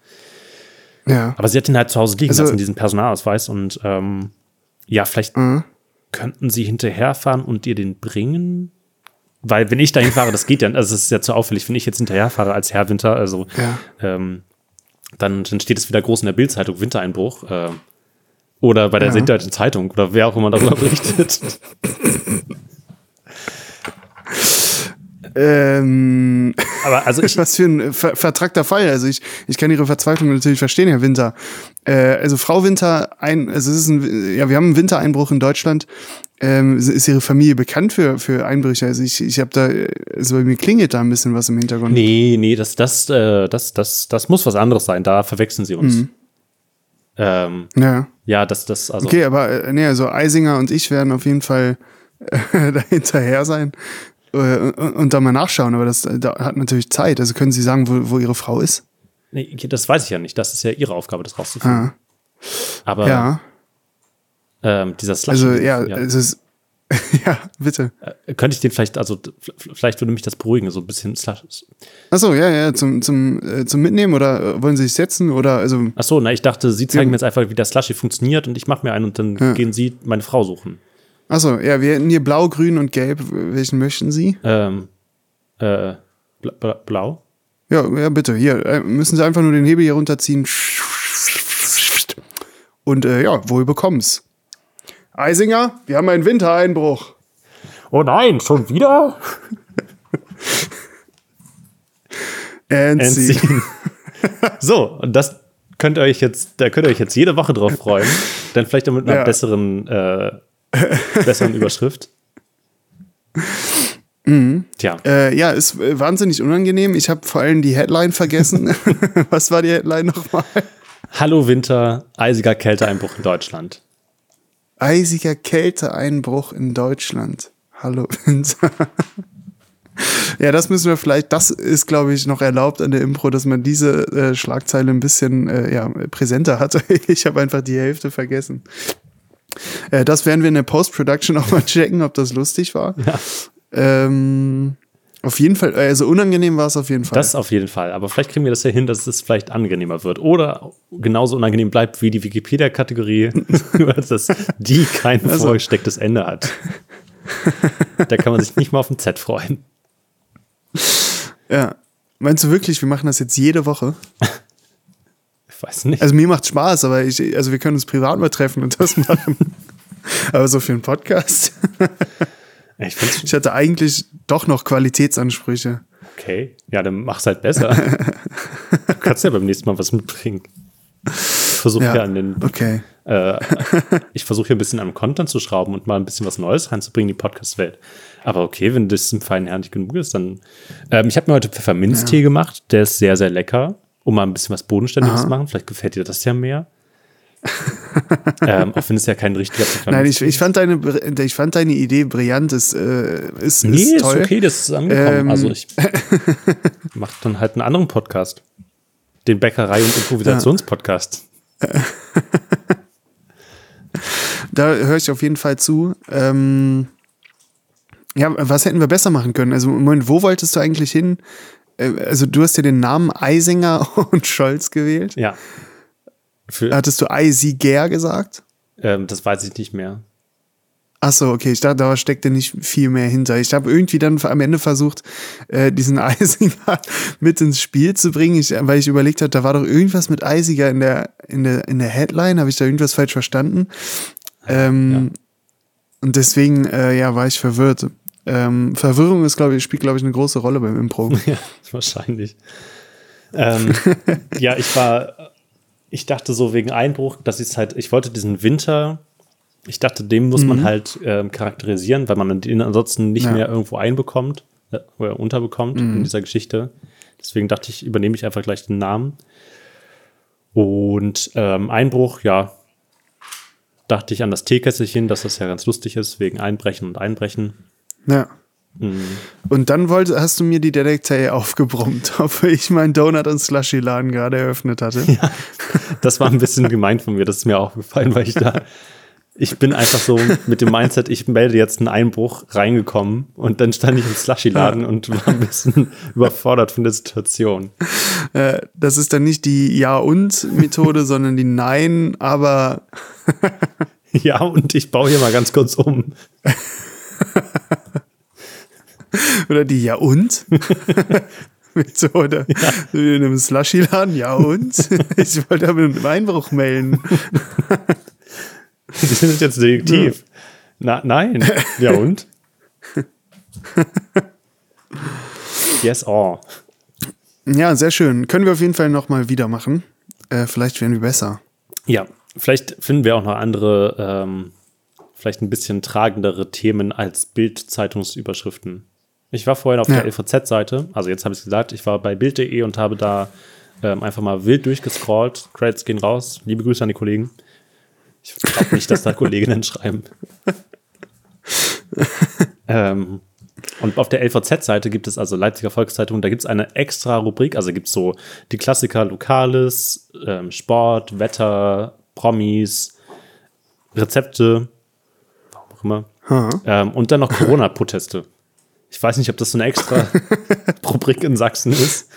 Speaker 1: ja.
Speaker 3: Aber sie hat ihn halt zu Hause liegen
Speaker 1: Also-
Speaker 3: lassen, diesen Personalausweis. Und ähm, ja, vielleicht könnten sie hinterherfahren und ihr den bringen. Weil, wenn ich dahin fahre, das geht ja, also es ist ja zu auffällig, wenn ich jetzt hinterherfahre als Herr Winter, also
Speaker 1: Ja.
Speaker 3: ähm, dann, dann steht es wieder groß in der Bildzeitung Wintereinbruch. Äh, oder bei der
Speaker 1: Ja.
Speaker 3: Süddeutschen Zeitung oder wer auch immer darüber berichtet.
Speaker 1: Ähm,
Speaker 3: Aber also ich,
Speaker 1: was für ein ver vertrackter Fall. Also ich, ich kann Ihre Verzweiflung natürlich verstehen, Herr Winter. Äh, also Frau Winter, ein, also es ist ein, ja, wir haben einen Wintereinbruch in Deutschland. Ähm, ist Ihre Familie bekannt für, für Einbrüche? Also ich, ich habe da, also bei mir klingelt da ein bisschen was im Hintergrund.
Speaker 3: nee, nee, das, das, äh, das, das, das muss was anderes sein. Da verwechseln sie uns. Ähm,
Speaker 1: Ja.
Speaker 3: ja, das, das, also.
Speaker 1: Okay, aber äh, nee, also Eisinger und ich werden auf jeden Fall äh, da hinterher sein und, und da mal nachschauen. Aber das da hat natürlich Zeit. Also können Sie sagen, wo, wo Ihre Frau ist?
Speaker 3: Nee, das weiß ich ja nicht. Das ist ja ihre Aufgabe, das rauszufinden.
Speaker 1: Ah,
Speaker 3: Aber
Speaker 1: ja.
Speaker 3: ähm, dieser Slush.
Speaker 1: Also ja, es ist ja bitte.
Speaker 3: Äh, könnte ich den vielleicht, also vielleicht würde mich das beruhigen, so ein bisschen Slush.
Speaker 1: Achso, ja, ja, zum, zum, äh, zum Mitnehmen oder äh, wollen Sie sich setzen oder also
Speaker 3: Achso, na, ich dachte, sie zeigen
Speaker 1: Ja.
Speaker 3: mir jetzt einfach, wie der Slushy funktioniert und ich mache mir einen und dann
Speaker 1: Ja.
Speaker 3: gehen sie meine Frau suchen.
Speaker 1: Achso, ja, wir hätten hier blau, grün und gelb. Welchen möchten Sie?
Speaker 3: Ähm, äh, bla- bla- blau?
Speaker 1: Ja, ja, bitte. Hier äh, müssen Sie einfach nur den Hebel hier runterziehen. Und äh, ja, wohl bekomm's. Eisinger, wir haben einen Wintereinbruch.
Speaker 3: Oh nein, schon wieder?
Speaker 1: Entziehen.
Speaker 3: so, und das könnt ihr euch jetzt, da könnt ihr euch jetzt jede Woche drauf freuen. Dann vielleicht auch mit einer
Speaker 1: Ja.
Speaker 3: besseren, äh, besseren Überschrift. Tja,
Speaker 1: Äh, ja, ist äh, wahnsinnig unangenehm. Ich habe vor allem die Headline vergessen. Was war die Headline nochmal?
Speaker 3: Hallo Winter, eisiger Kälteeinbruch in Deutschland.
Speaker 1: Eisiger Kälteeinbruch in Deutschland. Hallo Winter. ja, das müssen wir vielleicht, das ist, glaube ich, noch erlaubt an der Impro, dass man diese äh, Schlagzeile ein bisschen äh, ja, präsenter hat. ich habe einfach die Hälfte vergessen. Äh, das werden wir in der Post-Production auch mal checken, ob das lustig war.
Speaker 3: Ja.
Speaker 1: Ähm, Auf jeden Fall, also unangenehm war es auf jeden Fall.
Speaker 3: Das auf jeden Fall. Aber vielleicht kriegen wir das ja hin, dass es vielleicht angenehmer wird. Oder genauso unangenehm bleibt wie die Wikipedia-Kategorie, nur dass die kein
Speaker 1: Also-
Speaker 3: vorgestecktes Ende hat. da kann man sich nicht mal auf ein Z freuen.
Speaker 1: ja. Meinst du wirklich, wir machen das jetzt jede Woche?
Speaker 3: Weiß nicht.
Speaker 1: Also mir macht Spaß, aber ich, also wir können uns privat mal treffen und das machen. aber so für einen Podcast.
Speaker 3: ich
Speaker 1: Ich hatte eigentlich doch noch Qualitätsansprüche.
Speaker 3: okay. Ja, dann mach's halt besser. du kannst ja beim nächsten Mal was mitbringen. Ich versuche ja.
Speaker 1: Ja,
Speaker 3: an den
Speaker 1: okay.
Speaker 3: Äh, ich versuche hier ein bisschen am Content zu schrauben und mal ein bisschen was Neues reinzubringen in die Podcast-Welt. Aber okay, wenn das im feinen Herrn nicht genug ist, dann. Ähm, ich habe mir heute Pfefferminztee gemacht. Der ist sehr, sehr lecker, um mal ein bisschen was Bodenständiges zu machen. Vielleicht gefällt dir das ja mehr. ähm, auch wenn es ja kein richtiger Pfefferminztee
Speaker 1: Nein, ich, ich, fand deine, ich fand deine Idee brillant. Ist, äh, ist,
Speaker 3: Nee,
Speaker 1: ist
Speaker 3: ist,
Speaker 1: toll.
Speaker 3: okay, das ist angekommen.
Speaker 1: Ähm.
Speaker 3: Also ich mache dann halt einen anderen Podcast. Den Bäckerei- und Improvisationspodcast.
Speaker 1: Da höre ich auf jeden Fall zu. Ähm, ja, was hätten wir besser machen können? Also, Moment, wo wolltest du eigentlich hin? Äh, Also, du hast ja den Namen Eisinger und Scholz gewählt.
Speaker 3: Ja. Für,
Speaker 1: Hattest du Eisiger gesagt?
Speaker 3: ähm, das weiß ich nicht mehr.
Speaker 1: Achso, okay, ich dachte, da steckte nicht viel mehr hinter. Ich habe irgendwie dann am Ende versucht, äh, diesen Eisiger mit ins Spiel zu bringen, ich, weil ich überlegt habe, da war doch irgendwas mit Eisiger in der, in der, in der Headline. Habe ich da irgendwas falsch verstanden? Ähm, Und deswegen, äh, ja, war ich verwirrt. Ähm, Verwirrung ist, glaube ich, spielt, glaube ich, eine große Rolle beim Impro.
Speaker 3: Ja, wahrscheinlich. Ähm, ja, ich war, ich dachte so wegen Einbruch, dass ich es halt, ich wollte diesen Winter, ich dachte, den muss man halt ähm, charakterisieren, weil man den ansonsten nicht
Speaker 1: Ja.
Speaker 3: mehr irgendwo einbekommt äh, oder unterbekommt in dieser Geschichte. Deswegen dachte ich, übernehme ich einfach gleich den Namen. Und ähm, Einbruch, ja, dachte ich an das Teekesselchen, dass das ja ganz lustig ist, wegen Einbrechen und Einbrechen.
Speaker 1: Ja.
Speaker 3: Mhm.
Speaker 1: Und dann wollte, hast du mir die Detektei aufgebrummt, ob ich meinen Donut- und Slushy-Laden gerade eröffnet hatte.
Speaker 3: Das war ein bisschen gemein von mir, das ist mir auch gefallen, weil ich da, ich bin einfach so mit dem Mindset, ich melde jetzt einen Einbruch reingekommen und dann stand ich im Slushy-Laden und war ein bisschen überfordert von der Situation.
Speaker 1: Äh, das ist dann nicht die Ja-und-Methode, sondern die Nein, aber
Speaker 3: Ja, und ich baue hier mal ganz kurz um.
Speaker 1: oder die Ja-und? Methode. In einem Slushy-Laden, ja und? Ich wollte aber einen Einbruch melden.
Speaker 3: Die sind jetzt Detektiv. Na, nein. Ja, und? Yes, oh.
Speaker 1: Ja, sehr schön. Können wir auf jeden Fall nochmal wieder machen. Äh, vielleicht werden wir besser.
Speaker 3: Ja, vielleicht finden wir auch noch andere, ähm, vielleicht ein bisschen tragendere Themen als Bild-Zeitungsüberschriften. Ich war vorhin auf
Speaker 1: Ja.
Speaker 3: der LVZ-Seite, also jetzt habe ich es gesagt, ich war bei Bild.de und habe da ähm, einfach mal wild durchgescrollt. Credits gehen raus. Liebe Grüße an die Kollegen. Ich glaube nicht, dass da Kolleginnen schreiben. ähm, und auf der LVZ-Seite gibt es also Leipziger Volkszeitung, da gibt es eine extra Rubrik, also gibt es so die Klassiker Lokales, ähm, Sport, Wetter, Promis, Rezepte, auch immer. Ähm, und dann noch Corona-Proteste. Ich weiß nicht, ob das so eine extra Rubrik in Sachsen ist.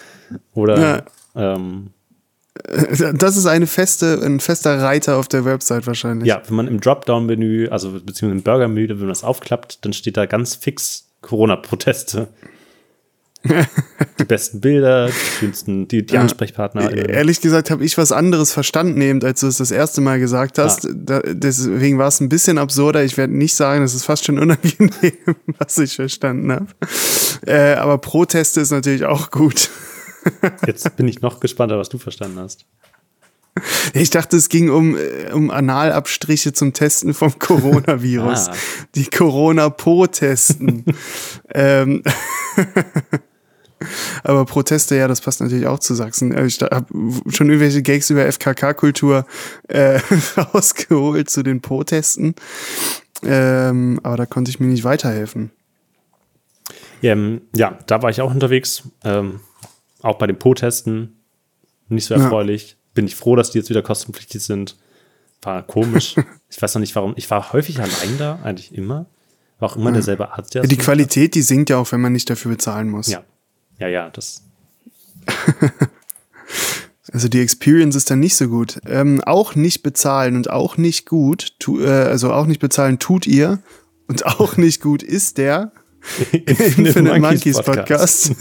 Speaker 3: Oder ähm,
Speaker 1: Das ist eine feste, ein fester Reiter auf der Website wahrscheinlich.
Speaker 3: ja, wenn man im Dropdown-Menü, also beziehungsweise im Burger-Menü, wenn man das aufklappt, dann steht da ganz fix Corona-Proteste. Die besten Bilder, die schönsten, die, die Ansprechpartner.
Speaker 1: Ehrlich gesagt habe ich was anderes verstanden, eben, als du es das erste Mal gesagt hast.
Speaker 3: Ah.
Speaker 1: Da, deswegen war es ein bisschen absurder. Ich werde nicht sagen, das ist fast schon unangenehm, was ich verstanden habe. Äh, aber Proteste ist natürlich auch gut.
Speaker 3: Jetzt bin ich noch gespannter, was du verstanden hast.
Speaker 1: Ich dachte, es ging um, äh, um Analabstriche zum Testen vom Coronavirus.
Speaker 3: Ah.
Speaker 1: Die Corona-Po-Testen. ähm, aber Proteste, ja, das passt natürlich auch zu Sachsen. Äh, Ich habe schon irgendwelche Gags über FKK-Kultur äh, rausgeholt zu den Po-Testen. Ähm, aber da konnte ich mir nicht weiterhelfen.
Speaker 3: Ja, ähm, ja, da war ich auch unterwegs. Ähm, auch bei den Po-Testen. Nicht so
Speaker 1: Ja.
Speaker 3: erfreulich. Bin ich froh, dass die jetzt wieder kostenpflichtig sind. War komisch. ich weiß noch nicht warum. Ich war häufig allein da, eigentlich immer. War auch immer derselbe Arzt, der
Speaker 1: Ja, die Qualität, die sinkt ja auch, wenn man nicht dafür bezahlen muss.
Speaker 3: Ja. Ja, ja, das.
Speaker 1: Also die Experience ist dann nicht so gut. Ähm, auch nicht bezahlen und auch nicht gut, tu, äh, also auch nicht bezahlen tut ihr und auch nicht gut ist der Infinite Monkeys Podcast,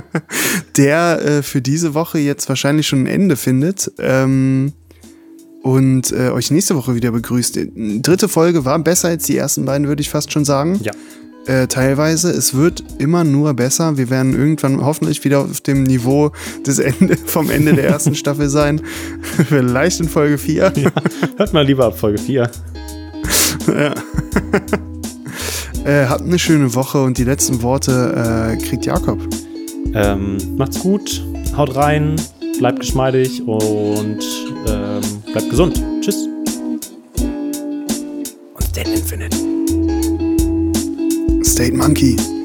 Speaker 1: der äh, für diese Woche jetzt wahrscheinlich schon ein Ende findet ähm, und äh, euch nächste Woche wieder begrüßt. Die dritte Folge war besser als die ersten beiden, würde ich fast schon sagen.
Speaker 3: Ja.
Speaker 1: Äh, teilweise. Es wird immer nur besser. Wir werden irgendwann hoffentlich wieder auf dem Niveau des Ende, vom Ende der ersten Staffel sein. Vielleicht in Folge 4.
Speaker 3: Ja. Hört mal lieber ab Folge 4.
Speaker 1: Ja. äh, habt eine schöne Woche und die letzten Worte äh, kriegt Jakob.
Speaker 3: Ähm, macht's gut, haut rein, bleibt geschmeidig und ähm, bleibt gesund. Tschüss.
Speaker 1: State Monkey.